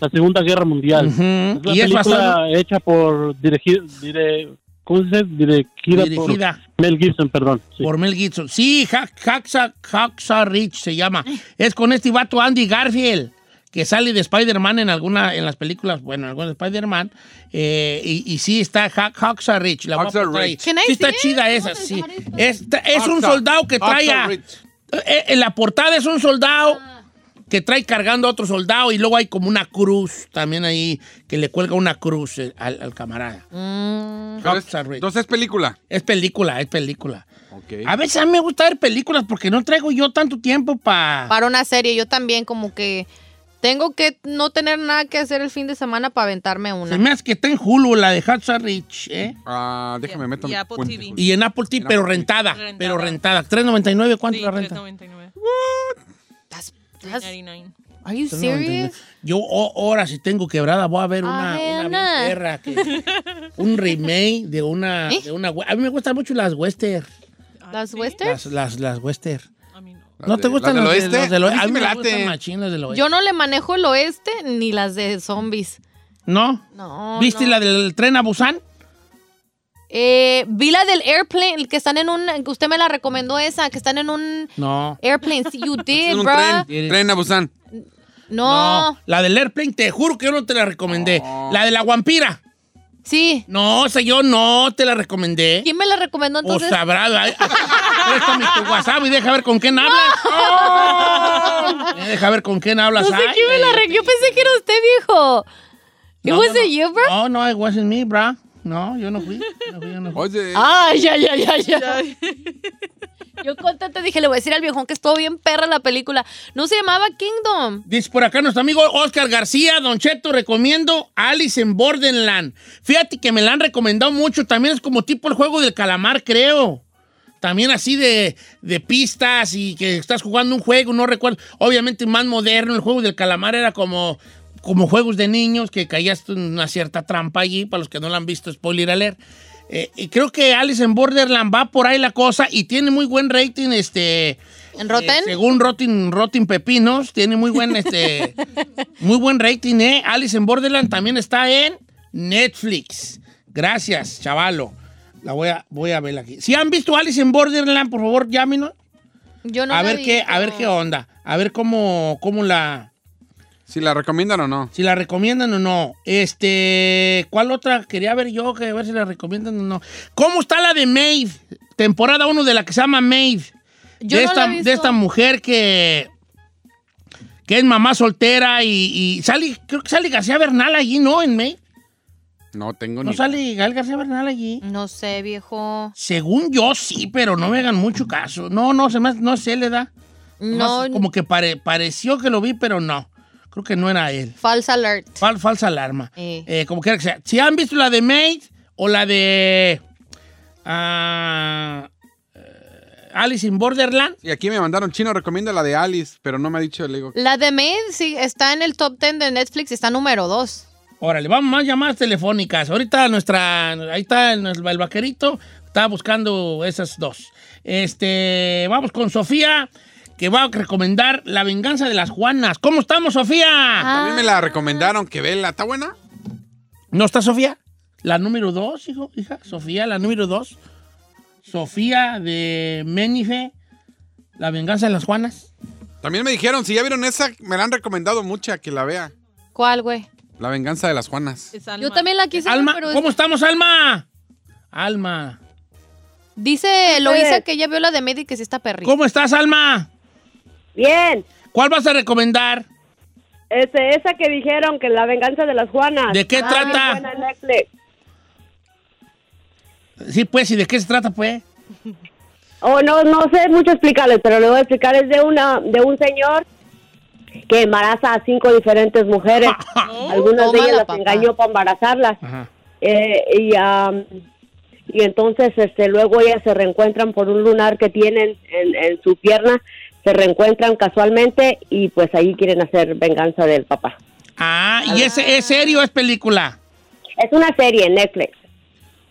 Speaker 8: la Segunda Guerra Mundial.
Speaker 1: Ujú.
Speaker 8: Es una
Speaker 1: Y es
Speaker 8: película
Speaker 1: basado-
Speaker 8: hecha por dirigir, dire- ¿cómo se dice? Dirigida,
Speaker 1: Dirigida.
Speaker 8: por Mel Gibson, perdón. sí.
Speaker 1: Por Mel Gibson. Sí, Ha- Hacksaw Hacksaw Ridge se llama. Es con este vato Andy Garfield, que sale de Spider-Man en alguna, en las películas, bueno, en algunas de Spider-Man. eh, y, y sí está Ha- Hacksaw Ridge. La voy a
Speaker 3: Hacksaw
Speaker 1: apuntar ahí.
Speaker 3: Ridge.
Speaker 4: Can I
Speaker 1: Sí está
Speaker 4: it?
Speaker 1: chida esa, sí. Esta- es un soldado que trae a-
Speaker 3: Ridge.
Speaker 1: eh, En la portada es un soldado que trae cargando a otro soldado y luego hay como una cruz también ahí que le cuelga una cruz eh, al, al camarada.
Speaker 4: Mm.
Speaker 3: Entonces es película.
Speaker 1: Es película, es película. A veces a mí me gusta ver películas porque no traigo yo tanto tiempo para...
Speaker 4: Para una serie, yo también como que tengo que no tener nada que hacer el fin de semana para aventarme
Speaker 1: Se
Speaker 4: una.
Speaker 1: me hace que está en Hulu, la de Hacksaw Ridge, ¿eh?
Speaker 3: Ah, déjame
Speaker 2: Y-
Speaker 3: meter
Speaker 2: y Apple TV.
Speaker 1: Y en Apple TV,
Speaker 3: En
Speaker 1: pero
Speaker 3: Apple
Speaker 1: rentada,
Speaker 2: Rentada.
Speaker 1: pero rentada. $3.99, ¿cuánto
Speaker 2: Sí,
Speaker 1: la renta?
Speaker 2: 3.99.
Speaker 4: That's- that's-
Speaker 2: 3.99.
Speaker 4: are you
Speaker 1: $3.99.
Speaker 4: serious?
Speaker 1: Yo oh, ahora si tengo quebrada voy a ver una, que- un remake de una,
Speaker 4: ¿Eh?
Speaker 1: de una... we- A mí me gustan mucho las western.
Speaker 4: ¿Las
Speaker 2: ¿sí?
Speaker 4: westerns?
Speaker 1: Las, las, las western.
Speaker 2: A mí no.
Speaker 3: ¿Las
Speaker 1: ¿No
Speaker 3: de-
Speaker 1: te gustan
Speaker 3: las
Speaker 1: las
Speaker 3: del
Speaker 1: de-
Speaker 3: oeste?
Speaker 1: las del oeste?
Speaker 3: A
Speaker 1: A
Speaker 3: mí
Speaker 1: me
Speaker 3: me
Speaker 1: gustan
Speaker 3: late.
Speaker 1: machín las del oeste.
Speaker 4: Yo no le manejo el oeste ni las de zombies.
Speaker 1: ¿No?
Speaker 4: No.
Speaker 1: ¿Viste
Speaker 4: no.
Speaker 1: la del tren a Busan?
Speaker 4: Eh, vi la del airplane, que están en un. que Usted me la recomendó esa, que están en un
Speaker 1: No.
Speaker 4: airplane. Sí, you
Speaker 3: Es
Speaker 4: did,
Speaker 3: un
Speaker 4: bro.
Speaker 3: tren. Tren a Busan.
Speaker 4: No.
Speaker 1: La del Airplane, te juro que yo no te la recomendé.
Speaker 3: No.
Speaker 1: La de la Guampira.
Speaker 4: Sí.
Speaker 1: No, o sea, yo no te la recomendé.
Speaker 4: ¿Quién me la recomendó
Speaker 1: O
Speaker 4: entonces?
Speaker 1: sabrá. Préstame tu WhatsApp y deja ver con quién hablas. Eh, Deja ver con quién hablas.
Speaker 4: no sé
Speaker 1: Ay,
Speaker 4: quién me la recomendó. Yo pensé que era usted, viejo. It
Speaker 1: no, no.
Speaker 4: you, bro?
Speaker 1: No, no, it wasn't me, bro. No, yo no fui. Yo no fui, yo no fui.
Speaker 3: Oye,
Speaker 4: Ay, ya, ya, ya, ya. Yo contenta dije, le voy a decir al viejón que estuvo bien perra la película. No se llamaba Kingdom.
Speaker 1: Dice por acá nuestro amigo Oscar García, Don Cheto, recomiendo Alice en Borderland. Fíjate que me la han recomendado mucho. También es como tipo el juego del calamar, creo. También así de, de pistas y que estás jugando un juego, no recuerdo. Obviamente más moderno, el juego del calamar era como, como juegos de niños, que caías en una cierta trampa allí, para los que no la han visto, spoiler alert. Eh, y creo que Alice en Borderland va por ahí la cosa y tiene muy buen rating, este...
Speaker 4: ¿En Rotten?
Speaker 1: Eh, según Rotten, Rotten Pepinos, tiene muy buen, este, muy buen rating, ¿eh? Alice in Borderland también está en Netflix. Gracias, chavalo. La voy a, voy a ver aquí. Si han visto Alice in Borderland, por favor, llámenos.
Speaker 4: Yo no
Speaker 1: a ver qué, a ver qué onda. A ver cómo, cómo la,
Speaker 3: si la recomiendan o no.
Speaker 1: si la recomiendan o no. Este, ¿cuál otra quería ver yo? Que a ver si la recomiendan o no. ¿Cómo está la de Maeve? Temporada 1 de la que se llama Maeve.
Speaker 4: Yo
Speaker 1: de,
Speaker 4: no
Speaker 1: esta,
Speaker 4: la he visto.
Speaker 1: de esta mujer que, que es mamá soltera y, y sale, creo que sale García Bernal allí, ¿no? En May.
Speaker 3: No tengo
Speaker 1: ¿No
Speaker 3: ni.
Speaker 1: sale Gael García Bernal allí?
Speaker 4: No sé, viejo.
Speaker 1: Según yo sí, pero no me hagan mucho caso. No, no, se me, no sé, le da.
Speaker 4: No,
Speaker 1: como que pare- pareció que lo vi, pero no. Creo que no era él.
Speaker 4: false alert.
Speaker 1: Fal- falsa alarma.
Speaker 4: Eh.
Speaker 1: Eh, como quiera que sea. Si han visto la de Maid o la de ah, Alice in Borderland,
Speaker 3: Y aquí me mandaron chino, recomienda la de Alice, pero no me ha dicho, le digo.
Speaker 4: La de Maid sí está en el top 10 de Netflix, está número 2.
Speaker 1: órale, vamos más llamadas telefónicas. Ahorita nuestra, ahí está el, el vaquerito, está buscando esas dos. Este, vamos con Sofía, que va a recomendar La venganza de las Juanas. ¿Cómo estamos, Sofía?
Speaker 3: A mí me la recomendaron que vela. ¿Está buena?
Speaker 1: ¿No está Sofía? La número dos, hijo, hija. Sofía, la número dos. Sofía de Menife, La venganza de las Juanas.
Speaker 3: También me dijeron, si ya vieron esa, me la han recomendado mucha que la vea.
Speaker 4: ¿Cuál, güey?
Speaker 3: La venganza de las Juanas.
Speaker 2: Es Alma.
Speaker 4: Yo también la quise ver,
Speaker 1: Alma,
Speaker 4: pero es-
Speaker 1: ¿cómo estamos, Alma? Alma.
Speaker 4: dice Loisa que ella vio la de y que sí está perrita.
Speaker 1: ¿Cómo estás, Alma?
Speaker 5: Bien,
Speaker 1: ¿Cuál vas a recomendar?
Speaker 5: este, esa que dijeron que la venganza de las Juanas.
Speaker 1: ¿De qué
Speaker 5: Ah,
Speaker 1: trata?
Speaker 5: buena en Netflix.
Speaker 1: Sí, pues, ¿y de qué se trata, pues?
Speaker 5: Oh, no, no sé mucho explicarles, pero le voy a explicar. Es de una, de un señor que embaraza a cinco diferentes mujeres. Algunas de ellas las
Speaker 4: papá.
Speaker 5: engañó para embarazarlas. Eh, y, am, y entonces este luego ellas se reencuentran por un lunar que tienen en, en su pierna, se reencuentran casualmente y pues ahí quieren hacer venganza del papá.
Speaker 1: Ah, ¿y ese es serio o es película?
Speaker 5: Es una serie en Netflix.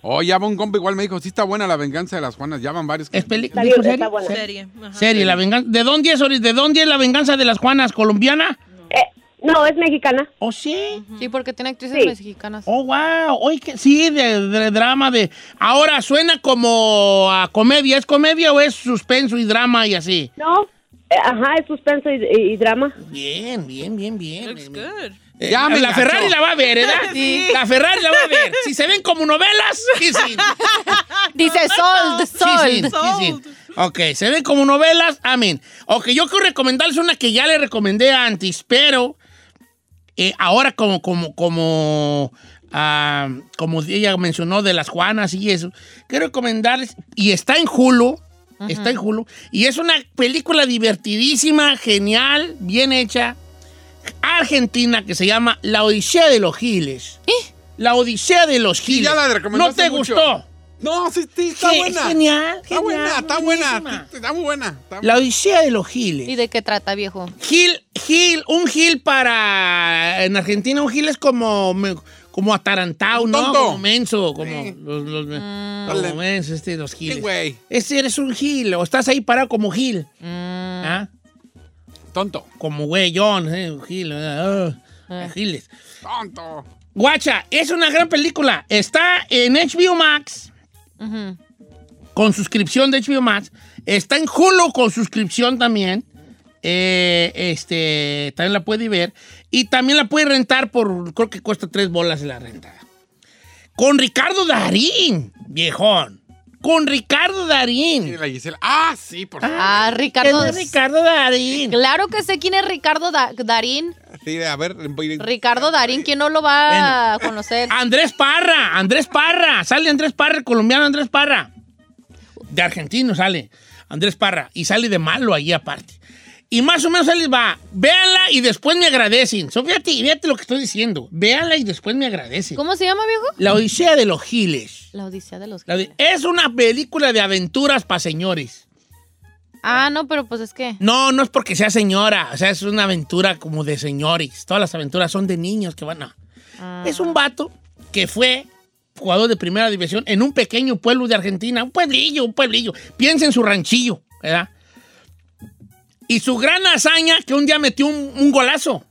Speaker 3: Oh, ya va un compa igual me dijo, sí está buena la venganza de las Juanas. Ya van varios.
Speaker 1: ¿Es película?
Speaker 5: Está bien,
Speaker 1: ¿Dijo
Speaker 5: está
Speaker 1: serie?
Speaker 5: buena.
Speaker 2: Serie. ajá.
Speaker 1: Serie, la venganza. ¿De dónde es, Ori? ¿De dónde es la venganza de las Juanas? ¿Colombiana?
Speaker 5: Eh, No, es mexicana.
Speaker 1: ¿Oh, sí?
Speaker 4: Sí, porque tiene actrices
Speaker 5: Sí.
Speaker 4: mexicanas.
Speaker 1: Oh, wow. Oye, que- sí, de, de drama de... Ahora, suena como a comedia. ¿Es comedia o es suspenso y drama y así?
Speaker 5: No, ajá, es suspenso y, y- y drama.
Speaker 1: Bien, bien, bien, bien.
Speaker 2: Looks good.
Speaker 1: Eh,
Speaker 3: Ya me
Speaker 1: la. Ferrari la va a ver, ¿verdad?
Speaker 2: Sí.
Speaker 1: La Ferrari la va a ver. Si se ven como novelas, sí, sí.
Speaker 4: Dice sold,
Speaker 1: Sí,
Speaker 4: sold.
Speaker 1: sí, sí, sí. Ok, se ven como novelas, amén. Ok, yo quiero recomendarles una que ya le recomendé antes, pero eh, ahora como, como, como, ah, como ella mencionó de las Juanas y eso, quiero recomendarles, y está en Hulu, está en Hulu, y es una película divertidísima, genial, bien hecha, argentina, que se llama La Odisea de los Giles. La Odisea de los Giles.
Speaker 3: ya la
Speaker 1: ¿No te
Speaker 3: mucho.
Speaker 1: gustó?
Speaker 3: No, sí, sí, está buena.
Speaker 1: Genial,
Speaker 3: Está buena, está buena.
Speaker 1: buenísima.
Speaker 3: Está muy buena. Está-
Speaker 1: La Odisea de los Giles.
Speaker 4: ¿Y de qué trata, viejo?
Speaker 1: Gil, Gil, un Gil para. En Argentina, un Gil es como. Como atarantado, ¿no?
Speaker 3: tonto.
Speaker 1: Como menso, como
Speaker 3: Sí.
Speaker 1: los, los,
Speaker 4: Mm.
Speaker 1: como mensos, este, los giles.
Speaker 3: Sí, güey.
Speaker 1: Ese eres un Gil, o estás ahí parado como Gil.
Speaker 4: Mm.
Speaker 1: ¿ah?
Speaker 3: Tonto.
Speaker 1: Como güey, John, eh, Gil. ah, ah, Giles.
Speaker 3: Tonto.
Speaker 1: Guacha, es una gran película. Está en HBO Max. Con suscripción de HBO Max. Está en Hulu con suscripción también. Eh, este, también la puede ver. Y también la puede rentar por, creo que cuesta tres bolas la rentada. Con Ricardo Darín, viejón. Con Ricardo Darín.
Speaker 3: Ah, sí, por favor.
Speaker 4: Ah, Ricardo.
Speaker 1: Es de Ricardo Darín.
Speaker 4: Claro que sé quién es Ricardo Da- Darín.
Speaker 3: Sí, a ver. voy-
Speaker 4: Ricardo Darín, ¿quién no lo va a conocer?
Speaker 1: Andrés Parra, Andrés Parra. Sale Andrés Parra, el colombiano Andrés Parra. De argentino sale Andrés Parra. Y sale de malo ahí aparte. Y más o menos ahí les va. Véanla y después me agradecen. So, fíjate, fíjate lo que estoy diciendo. Véanla y después me agradecen.
Speaker 4: ¿Cómo se llama, viejo?
Speaker 1: La Odisea de los Giles.
Speaker 4: La Odisea de los
Speaker 1: odi- es una película de aventuras para señores.
Speaker 4: Ah, no, pero pues es que.
Speaker 1: No, no es porque sea señora. O sea, es una aventura como de señores. Todas las aventuras son de niños que van a...
Speaker 4: Ah.
Speaker 1: Es un vato que fue jugador de primera división en un pequeño pueblo de Argentina, un pueblillo, un pueblillo. Piensa en su ranchillo, ¿verdad? Y su gran hazaña que un día metió un, un golazo.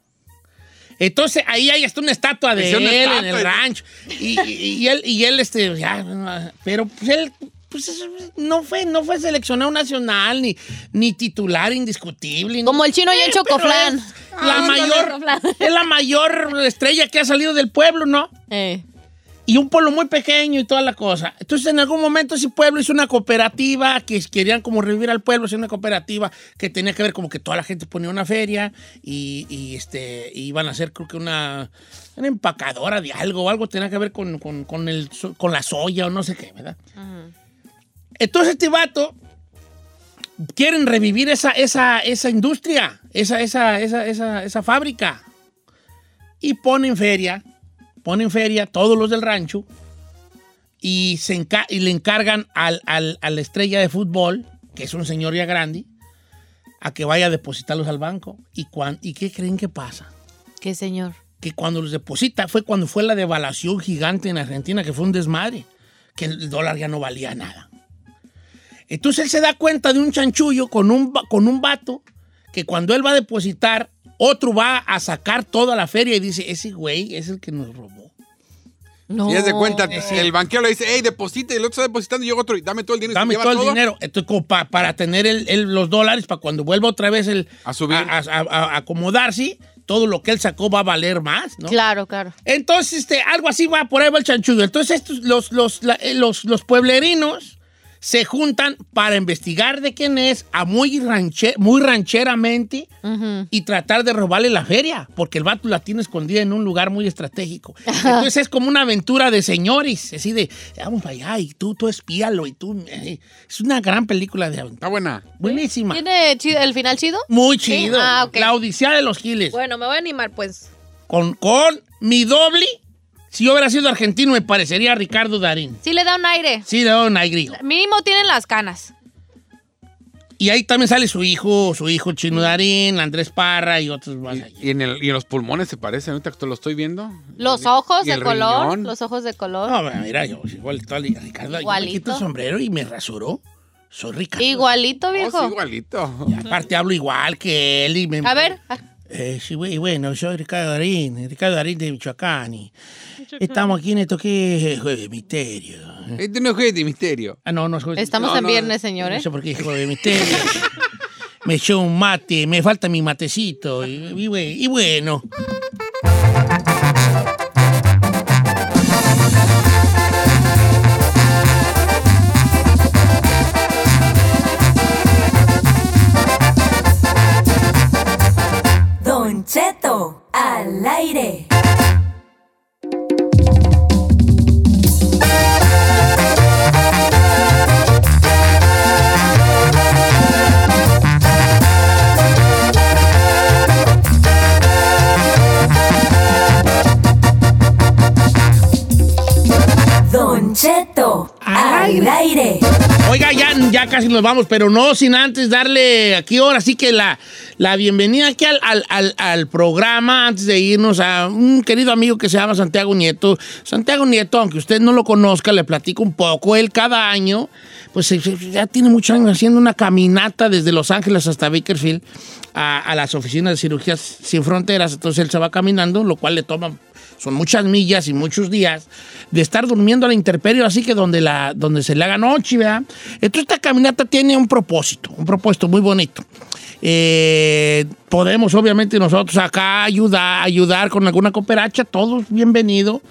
Speaker 1: Entonces ahí hay hasta una estatua de él en el rancho. Y, y- y él, y él, este, ya, pero pues él pues, no fue, no fue seleccionado nacional, ni, ni titular indiscutible.
Speaker 4: Como el chino y el
Speaker 1: Pero
Speaker 4: chocoflán.
Speaker 1: es La
Speaker 4: Ah,
Speaker 1: mayor,
Speaker 4: chocoflán.
Speaker 1: es la mayor estrella que ha salido del pueblo, ¿no?
Speaker 4: Eh.
Speaker 1: Y un pueblo muy pequeño y toda la cosa. Entonces, en algún momento ese pueblo hizo una cooperativa que querían como revivir al pueblo, hacer una cooperativa que tenía que ver como que toda la gente ponía una feria y, y, este, iban a hacer creo que una, una empacadora de algo, o algo tenía que ver con, con, con el, con la soya o no sé qué, ¿verdad? Entonces este vato quieren revivir esa, esa, esa industria, esa, esa, esa, esa, esa fábrica. Y ponen feria, ponen feria todos los del rancho y, se enca- y le encargan al, al- a la estrella de fútbol, que es un señor ya grande, a que vaya a depositarlos al banco. ¿Y, cuan- ¿y qué creen que pasa?
Speaker 4: ¿Qué señor?
Speaker 1: que cuando los deposita fue cuando fue la devaluación gigante en Argentina, que fue un desmadre, que el dólar ya no valía nada. Entonces él se da cuenta de un chanchullo con un, con un vato que cuando él va a depositar, otro va a sacar toda la feria y dice, ese güey es el que nos robó.
Speaker 4: No.
Speaker 3: Y haz de cuenta, el banquero le dice, hey, deposita, y el otro está depositando, y llega otro, y dame todo el dinero. y se
Speaker 1: Dame todo el dinero. Como pa- para tener el- el- los dólares, para cuando vuelva otra vez el,
Speaker 3: A subir.
Speaker 1: a, a- a- a acomodarse, todo lo que él sacó va a valer más, ¿no?
Speaker 4: Claro, claro.
Speaker 1: Entonces, este, algo así va, por ahí va el chanchullo. Entonces, estos, los, los, la- eh, los, los pueblerinos se juntan para investigar de quién es, a muy, ranche- muy rancheramente, y tratar de robarle la feria, porque el vato la tiene escondida en un lugar muy estratégico. Entonces es como una aventura de señores, así de, vamos para allá, y tú, tú espíalo, y tú... eh, es una gran película de aventura.
Speaker 3: Está buena.
Speaker 1: Buenísima.
Speaker 4: ¿Tiene el final chido?
Speaker 1: Muy chido.
Speaker 4: Ah, ok.
Speaker 1: La Odisea de los Giles.
Speaker 4: Bueno, me voy a animar, pues.
Speaker 1: Con, con mi doble, si yo hubiera sido argentino, me parecería Ricardo Darín.
Speaker 4: Sí le da un aire.
Speaker 1: Sí, de Don Aigrío.
Speaker 4: Mínimo tienen las canas.
Speaker 1: Y ahí también sale su hijo, su hijo Chino Darín, Andrés Parra y otros más. allá.
Speaker 3: Y, en el, y en los pulmones se parece, ahorita que lo estoy viendo.
Speaker 4: Los ojos de color.
Speaker 3: riñón.
Speaker 4: Los ojos de color.
Speaker 1: No, mira, yo igualito a Ricardo. Yo me
Speaker 4: Igualito.
Speaker 1: quito el sombrero y me rasuró. Soy Ricardo.
Speaker 4: Igualito,
Speaker 3: Oh,
Speaker 4: viejo.
Speaker 3: sí, igualito.
Speaker 1: Y aparte hablo igual que él y me...
Speaker 4: A ver,
Speaker 1: Eh, sí, güey, bueno, soy Ricardo Darín, Ricardo Darín de Michoacán. y estamos aquí en esto que es Jueves de Misterio.
Speaker 3: Este no es juez de misterio.
Speaker 1: Ah, no, no es Jueves de
Speaker 4: Estamos
Speaker 3: No,
Speaker 4: en
Speaker 3: no,
Speaker 4: viernes,
Speaker 1: No
Speaker 4: señores.
Speaker 1: sé por qué dije Jueves de Misterio. me echó un mate, me falta mi matecito. Y, y y bueno. Nos vamos, pero no sin antes darle aquí ahora sí que la, la bienvenida aquí al, al- al- programa, antes de irnos a un querido amigo que se llama Santiago Nieto. Santiago Nieto, aunque usted no lo conozca, le platico un poco. Él cada año, pues ya tiene muchos años haciendo una caminata desde Los Ángeles hasta Bakersfield a, a las oficinas de cirugías sin fronteras. Entonces él se va caminando, lo cual le toma son muchas millas y muchos días de estar durmiendo a la así que donde, la, donde se le haga noche, ¿verdad? Entonces esta caminata tiene un propósito, un propósito muy bonito. Eh, podemos obviamente nosotros acá ayudar, ayudar con alguna cooperacha, todos bienvenidos.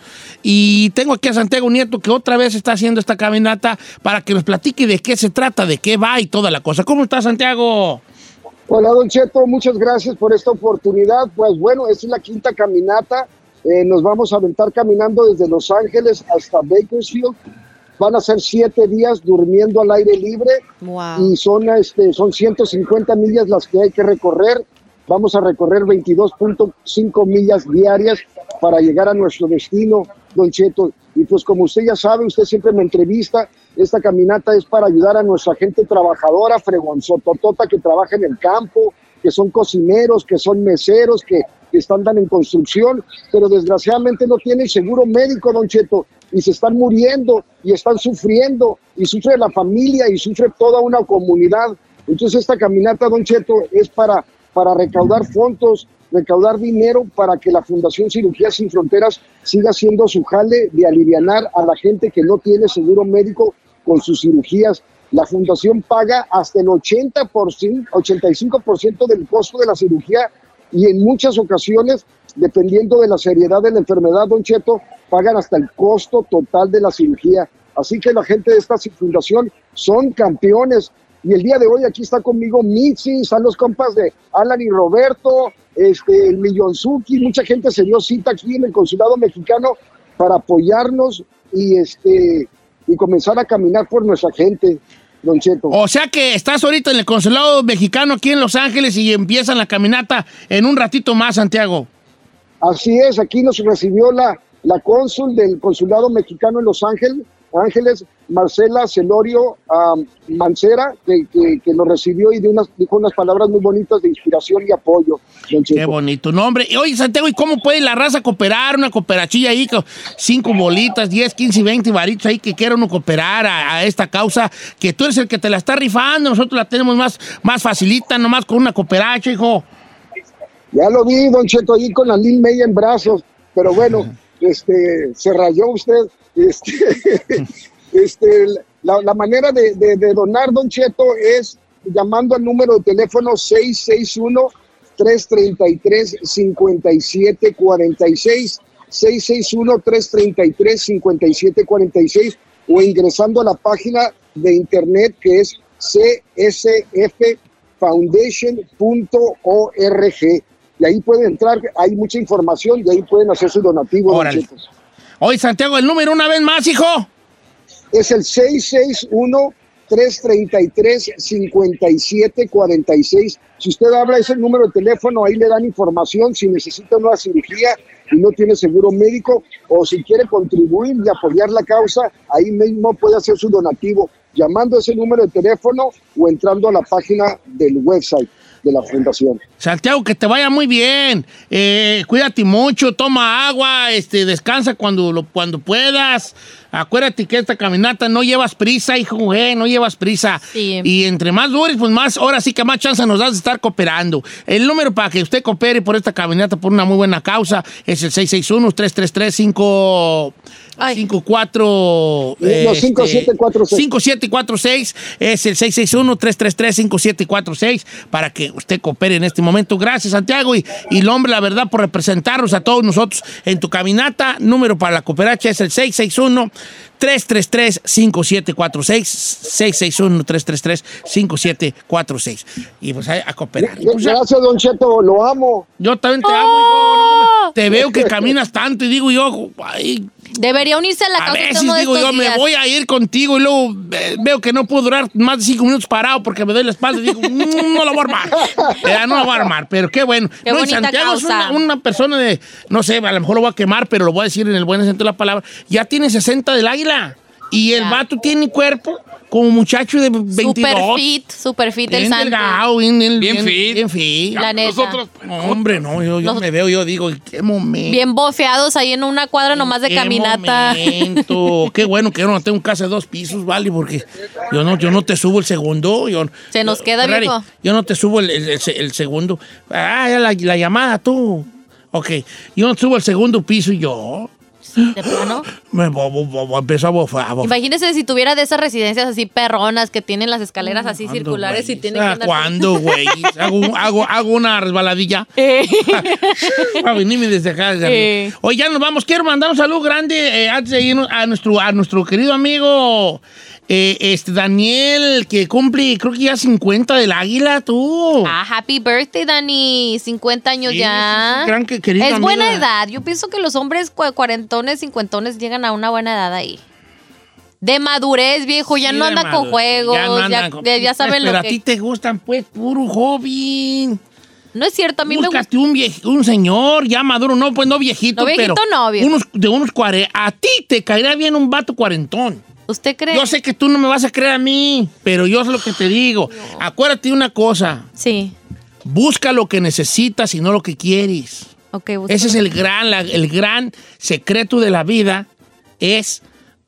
Speaker 1: Y tengo aquí a Santiago Nieto que otra vez está haciendo esta caminata para que nos platique de qué se trata, de qué va y toda la cosa. ¿Cómo está Santiago?
Speaker 9: Hola, Don Cheto, muchas gracias por esta oportunidad. Pues bueno, es la quinta caminata. Eh, nos vamos a aventar caminando desde Los Ángeles hasta Bakersfield. Van a ser siete días durmiendo al aire libre
Speaker 4: Wow.
Speaker 9: y son, este, son 150 millas las que hay que recorrer. Vamos a recorrer 22.5 millas diarias para llegar a nuestro destino, Don Cheto. Y pues como usted ya sabe, usted siempre me entrevista, esta caminata es para ayudar a nuestra gente trabajadora, fregonzototota que trabaja en el campo, que son cocineros, que son meseros, que, que están dan en construcción, pero desgraciadamente no tienen seguro médico, Don Cheto, y se están muriendo y están sufriendo, y sufre la familia y sufre toda una comunidad. Entonces esta caminata, Don Cheto, es para, para recaudar fondos, recaudar dinero para que la Fundación Cirugía Sin Fronteras siga haciendo su jale de alivianar a la gente que no tiene seguro médico con sus cirugías. La fundación paga hasta el 80%, 85% del costo de la cirugía y en muchas ocasiones, dependiendo de la seriedad de la enfermedad, Don Cheto, pagan hasta el costo total de la cirugía. Así que la gente de esta fundación son campeones. Y el día de hoy aquí está conmigo Mitzi, están los compas de Alan y Roberto, este, el Millonzuki, mucha gente se dio cita aquí en el consulado mexicano para apoyarnos y este y comenzar a caminar por nuestra gente, Don Cheto.
Speaker 1: O sea que estás ahorita en el consulado mexicano aquí en Los Ángeles y empiezan la caminata en un ratito más, Santiago.
Speaker 9: Así es, aquí nos recibió la, la cónsul del consulado mexicano en Los Ángeles, Ángeles Marcela Celorio am, Mancera, que, que- que nos recibió y de unas, dijo unas palabras muy bonitas de inspiración y apoyo.
Speaker 1: Qué bonito nombre. Y oye, Santiago, ¿y cómo puede la raza cooperar? Una cooperachilla ahí con cinco bolitas, 10, 15 y 20 varitos ahí que quiera uno cooperar a, a esta causa, que tú eres el que te la está rifando, nosotros la tenemos más, más facilita, nomás con una cooperacha, hijo.
Speaker 9: Ya lo vi, Don Cheto, ahí con la Lil May en brazos, pero bueno, este, se rayó usted. Este, este, la, la manera de, de- de donar, Don Cheto, es llamando al número de teléfono 661-333-5746, 661-333-5746, o ingresando a la página de internet que es csffoundation.org. Y ahí pueden entrar, hay mucha información y ahí pueden hacer su donativo. don
Speaker 1: Órale.
Speaker 9: Cheto.
Speaker 1: Oye, Santiago, el número una vez más, hijo.
Speaker 9: Es el 661-333-5746. Si usted habla ese número de teléfono, ahí le dan información si necesita una cirugía y no tiene seguro médico o si quiere contribuir y apoyar la causa, ahí mismo puede hacer su donativo llamando ese número de teléfono o entrando a la página del website de la fundación.
Speaker 1: Santiago, que te vaya muy bien. Eh, cuídate mucho, toma agua, este, descansa cuando, lo, cuando puedas. Acuérdate que esta caminata no llevas prisa, hijo, eh, no llevas prisa.
Speaker 4: Sí.
Speaker 1: Y entre más dures, pues más, ahora sí que más chance nos das de estar cooperando. El número para que usted coopere por esta caminata por una muy buena causa es el 661-333-5...
Speaker 4: Ay.
Speaker 1: 54
Speaker 9: No, 5746.
Speaker 1: 5746 es el 661-333-5746 para que usted coopere en este momento. Gracias, Santiago. Y, y el hombre, la verdad, por representarnos a todos nosotros en tu caminata. Número para la cooperacha es el 661 333-5746 661-333-5746 y pues a, a cooperar. Y, pues,
Speaker 9: Gracias, Don Cheto, lo amo.
Speaker 1: yo también te amo, hijo, no, te veo que caminas tanto y digo yo, ay,
Speaker 4: Debería unirse a la
Speaker 1: a
Speaker 4: causa
Speaker 1: veces
Speaker 4: uno de
Speaker 1: digo yo, me
Speaker 4: días.
Speaker 1: voy a ir contigo y luego eh, veo que no puedo durar más de cinco minutos parado porque me doy la espalda y digo, "Mm, no lo voy a armar. Eh, no lo voy a armar, pero qué bueno.
Speaker 4: Qué
Speaker 1: no, Santiago es una, una persona de, no sé, a lo mejor lo voy a quemar, pero lo voy a decir en el buen sentido de la palabra. Ya tiene 60 del águila. Y el
Speaker 4: Ya.
Speaker 1: vato tiene cuerpo como muchacho de 22.
Speaker 4: Super fit, super fit el
Speaker 1: delgado, bien, bien,
Speaker 3: Bien fit.
Speaker 1: Bien fit.
Speaker 4: La neta.
Speaker 3: Nosotros,
Speaker 1: No, hombre, no, yo, me veo, yo digo, qué momento.
Speaker 4: Bien bofeados ahí en una cuadra nomás de
Speaker 1: Qué
Speaker 4: caminata.
Speaker 1: momento. Qué bueno que yo no tengo un casa de dos pisos, ¿vale? Porque yo no, yo no te subo el segundo. Yo,
Speaker 4: Se nos queda,
Speaker 1: Ferrari,
Speaker 4: viejo.
Speaker 1: Yo no te subo el, el- el- el segundo. Ah, ya la, la llamada, tú. Ok, yo no subo el segundo piso y yo
Speaker 4: De plano.
Speaker 1: me a bofar. a.
Speaker 4: Imagínese si tuviera de esas residencias así perronas que tienen las escaleras así
Speaker 1: ¿Cuándo,
Speaker 4: circulares y
Speaker 1: güey?
Speaker 4: tiene que
Speaker 1: Ah,
Speaker 4: andar.
Speaker 1: ¿Cuándo, güey? hago, hago, hago una resbaladilla.
Speaker 4: Eh.
Speaker 1: Para venirme desde acá.
Speaker 4: Eh.
Speaker 1: Oye, ya nos vamos. Quiero mandar un saludo grande eh, antes de irnos a nuestro, a nuestro querido amigo eh, este Daniel, que cumple, creo que ya 50 del águila, tú.
Speaker 4: Ah, happy birthday, Dani. 50 años
Speaker 1: Sí,
Speaker 4: ya.
Speaker 1: sí, gran que-
Speaker 4: es buena edad. Yo pienso que los hombres cua- cuarentones, cincuentones llegan a una buena edad ahí. De madurez, viejo. Ya
Speaker 1: Sí,
Speaker 4: no anda con juegos.
Speaker 1: Ya, no
Speaker 4: Ya,
Speaker 1: andan con-
Speaker 4: ya- saben
Speaker 1: Pero
Speaker 4: lo
Speaker 1: a ti
Speaker 4: que.
Speaker 1: te gustan, pues, puro joven.
Speaker 4: No es cierto. A mí me gusta.
Speaker 1: Búscate un, vie- un señor ya maduro, no, pues no viejito,
Speaker 4: No, viejito
Speaker 1: pero
Speaker 4: no, viejo.
Speaker 1: unos, de unos cuare... A ti te caería bien un vato cuarentón.
Speaker 4: ¿Usted cree?
Speaker 1: Yo sé que tú no me vas a creer a mí, pero yo sé lo que te digo. Acuérdate de una cosa.
Speaker 4: Sí.
Speaker 1: Busca lo que necesitas y no lo que quieres.
Speaker 4: Ok, busca-
Speaker 1: Ese es el gran, la- el gran secreto de la vida, es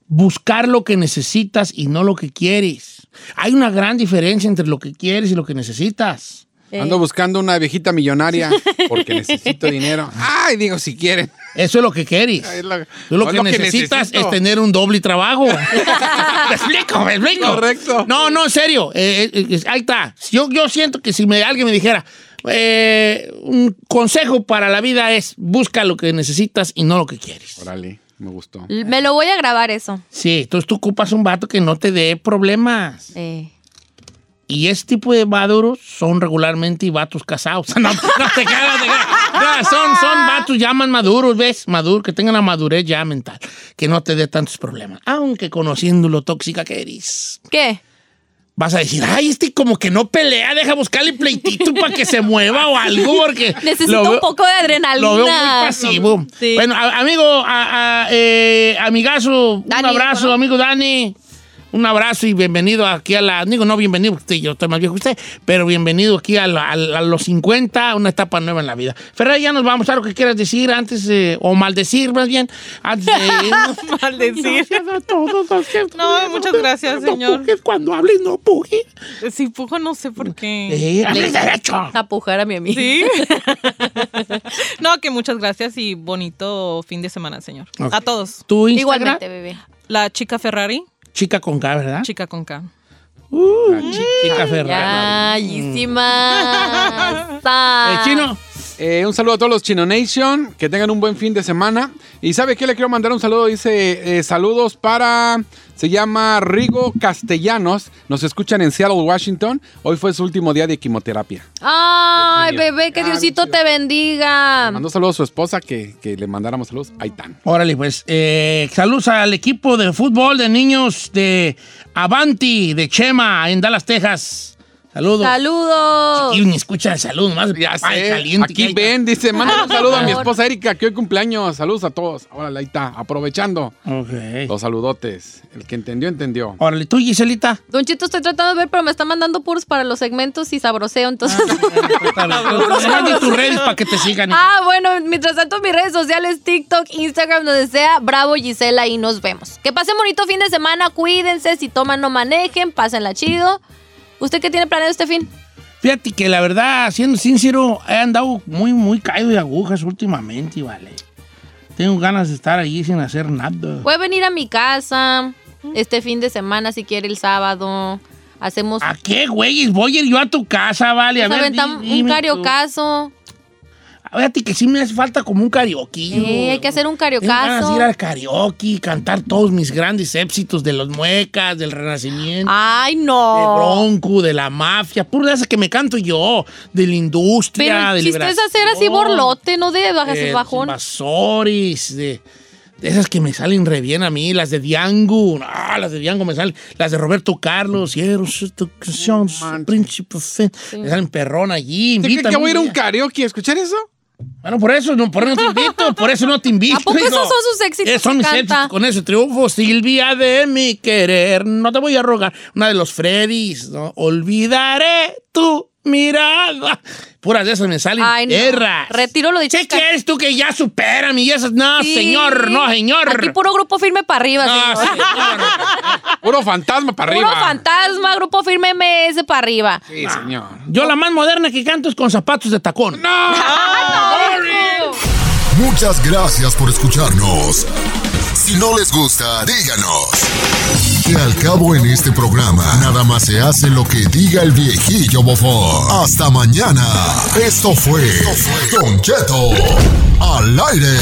Speaker 1: buscar lo que necesitas y no lo que quieres. Hay una gran diferencia entre lo que quieres y lo que necesitas.
Speaker 4: Eh,
Speaker 3: Ando buscando una viejita millonaria porque necesito dinero. Ay, digo, si quieren.
Speaker 1: Eso es lo que quieres.
Speaker 3: Es lo-
Speaker 1: Tú lo que
Speaker 3: lo
Speaker 1: necesitas es tener un doble trabajo. ¿Me explico? ¿Me explico?
Speaker 3: Correcto.
Speaker 1: No, no, en serio. Eh, eh, eh, ahí está. Yo, yo siento que si me, alguien me dijera, eh, un consejo para la vida es busca lo que necesitas y no lo que quieres.
Speaker 3: Órale, me gustó.
Speaker 4: Me lo voy a grabar eso.
Speaker 1: Sí, entonces tú ocupas un vato que no te dé problemas.
Speaker 4: Eh.
Speaker 1: Y ese tipo de maduros son regularmente vatos casados. No, no te cagas, no son, son vatos ya más maduros, ¿ves? Maduros, que tengan la madurez ya mental. Que no te dé tantos problemas. Aunque conociendo lo tóxica que eres.
Speaker 4: ¿Qué?
Speaker 1: Vas a decir, ay, este como que no pelea, deja buscarle pleitito para que se mueva o algo, porque...
Speaker 4: Necesito
Speaker 1: lo
Speaker 4: un
Speaker 1: veo-
Speaker 4: poco de adrenalina.
Speaker 1: Lo veo muy pasivo.
Speaker 4: Sí.
Speaker 1: Bueno, a- amigo, a- a- eh, amigazo, un
Speaker 4: Dani,
Speaker 1: abrazo,
Speaker 4: ¿no?
Speaker 1: amigo Dani. Un abrazo y bienvenido aquí a la. Digo, no bienvenido, porque yo estoy más viejo que usted, pero bienvenido aquí a, la- a la- a los 50, una etapa nueva en la vida. Ferrari, ya nos vamos a lo que quieras decir antes, de- o maldecir más bien, antes de. irnos.
Speaker 2: Maldecir.
Speaker 1: Gracias a todos, lo siento.
Speaker 2: No, muchas gracias,
Speaker 1: No
Speaker 2: señor.
Speaker 1: pujes cuando hables, no pujes.
Speaker 2: Si pujo, no sé por qué.
Speaker 1: Eh, hables derecho.
Speaker 4: A pujar a mi amiga.
Speaker 2: Sí. no, que muchas gracias y bonito fin de semana, señor. A todos.
Speaker 1: Tu Instagram,
Speaker 4: Igualmente, bebé.
Speaker 2: La chica Ferrari,
Speaker 1: chica con K, ¿verdad?
Speaker 2: chica con K.
Speaker 1: Uh, chi- chica Ferrari.
Speaker 4: Bellísima.
Speaker 1: Eh, chino.
Speaker 3: Eh, un saludo a todos los Chino Nation, que tengan un buen fin de semana. Y ¿sabe qué? Le quiero mandar un saludo, dice, eh, saludos para, se llama Rigo Castellanos, nos escuchan en Seattle, Washington. Hoy fue su último día de quimioterapia.
Speaker 4: Ay, bebé, que
Speaker 3: Ah,
Speaker 4: Diosito te bendiga.
Speaker 3: Mandó saludos a su esposa, que, que le mandáramos saludos. Ahí están.
Speaker 1: Órale, pues. eh, saludos al equipo de fútbol de niños de Avanti, de Chema, en Dallas, Texas. Saludos.
Speaker 4: ¡Saludos!
Speaker 1: Y ni escucha el saludo, más
Speaker 3: Ya
Speaker 1: ay,
Speaker 3: sé.
Speaker 1: caliente que
Speaker 3: Aquí ven, dice, manda un saludo a mi esposa Erika, que hoy cumpleaños. Saludos a todos. Órale, ahí está, aprovechando
Speaker 1: Ok.
Speaker 3: los saludotes. El que entendió, entendió.
Speaker 1: Órale, tú, Giselita.
Speaker 4: Don Chito, estoy tratando de ver, pero me está mandando puros para los segmentos y sabroseo, entonces...
Speaker 1: Manda tus redes para que te sigan.
Speaker 4: Ah, bueno, mientras tanto mis redes sociales, TikTok, Instagram, donde sea, Bravo Gisela y nos vemos. Que pasen bonito fin de semana, cuídense, si toman no manejen, pásenla chido. ¿Usted qué tiene planeado este fin?
Speaker 1: Fíjate que la verdad, siendo sincero, he andado muy, muy caído de agujas últimamente, vale. Tengo ganas de estar allí sin hacer nada.
Speaker 4: Puede venir a mi casa este fin de semana si quiere el sábado. Hacemos
Speaker 1: ¿A qué, güey? Voy a ir yo a tu casa, vale. A
Speaker 4: nos
Speaker 1: ver,
Speaker 4: aventamos un
Speaker 1: tú. Fíjate que sí me hace falta como un karaoke.
Speaker 4: Eh, hay que hacer un
Speaker 1: Tengo de
Speaker 4: cariocazo.
Speaker 1: ir al karaoke, cantar todos mis grandes éxitos de los muecas, del renacimiento.
Speaker 4: Ay,
Speaker 1: De
Speaker 4: no.
Speaker 1: Bronco, de la mafia, pura de esas que me canto yo, de la industria,
Speaker 4: Pero
Speaker 1: de
Speaker 4: chiste es hacer así borlote, no de bajas
Speaker 1: de
Speaker 4: y bajón.
Speaker 1: invasores, de, de esas que me salen re bien a mí, las de Diango, no, las de Diango me salen, las de Roberto Carlos, canción,
Speaker 3: manches.
Speaker 1: príncipe fe, me salen perrón allí,
Speaker 3: ¿Usted cree
Speaker 1: invítame
Speaker 3: que voy a ir a un karaoke a escuchar eso?
Speaker 1: Bueno, por eso, no, por eso no te invito, por eso no te invito.
Speaker 4: ¿A poco esos son sus éxitos
Speaker 1: Eh, son mis
Speaker 4: canta?
Speaker 1: éxitos, con ese triunfo, Silvia de mi querer, no te voy a rogar. Una de los Freddys, ¿no? Olvidaré tu mirada. Puras de esas me salen
Speaker 4: Ay, no.
Speaker 1: perras.
Speaker 4: Retiro lo dicho.
Speaker 1: ¿Qué quieres tú que ya superan y esas? No,
Speaker 4: Sí.
Speaker 1: señor, no, señor.
Speaker 4: Aquí puro grupo firme para arriba,
Speaker 1: No,
Speaker 4: señor.
Speaker 1: señor.
Speaker 3: Puro fantasma para
Speaker 4: Puro
Speaker 3: arriba.
Speaker 4: fantasma, grupo firme MS para arriba.
Speaker 3: Sí, señor.
Speaker 1: Yo la más moderna que canto es con zapatos de tacón.
Speaker 7: Muchas gracias por escucharnos. Si no les gusta, díganos. Que al cabo en este programa, nada más se hace lo que diga el viejillo bofón. Hasta mañana. Esto fue Don Cheto al aire.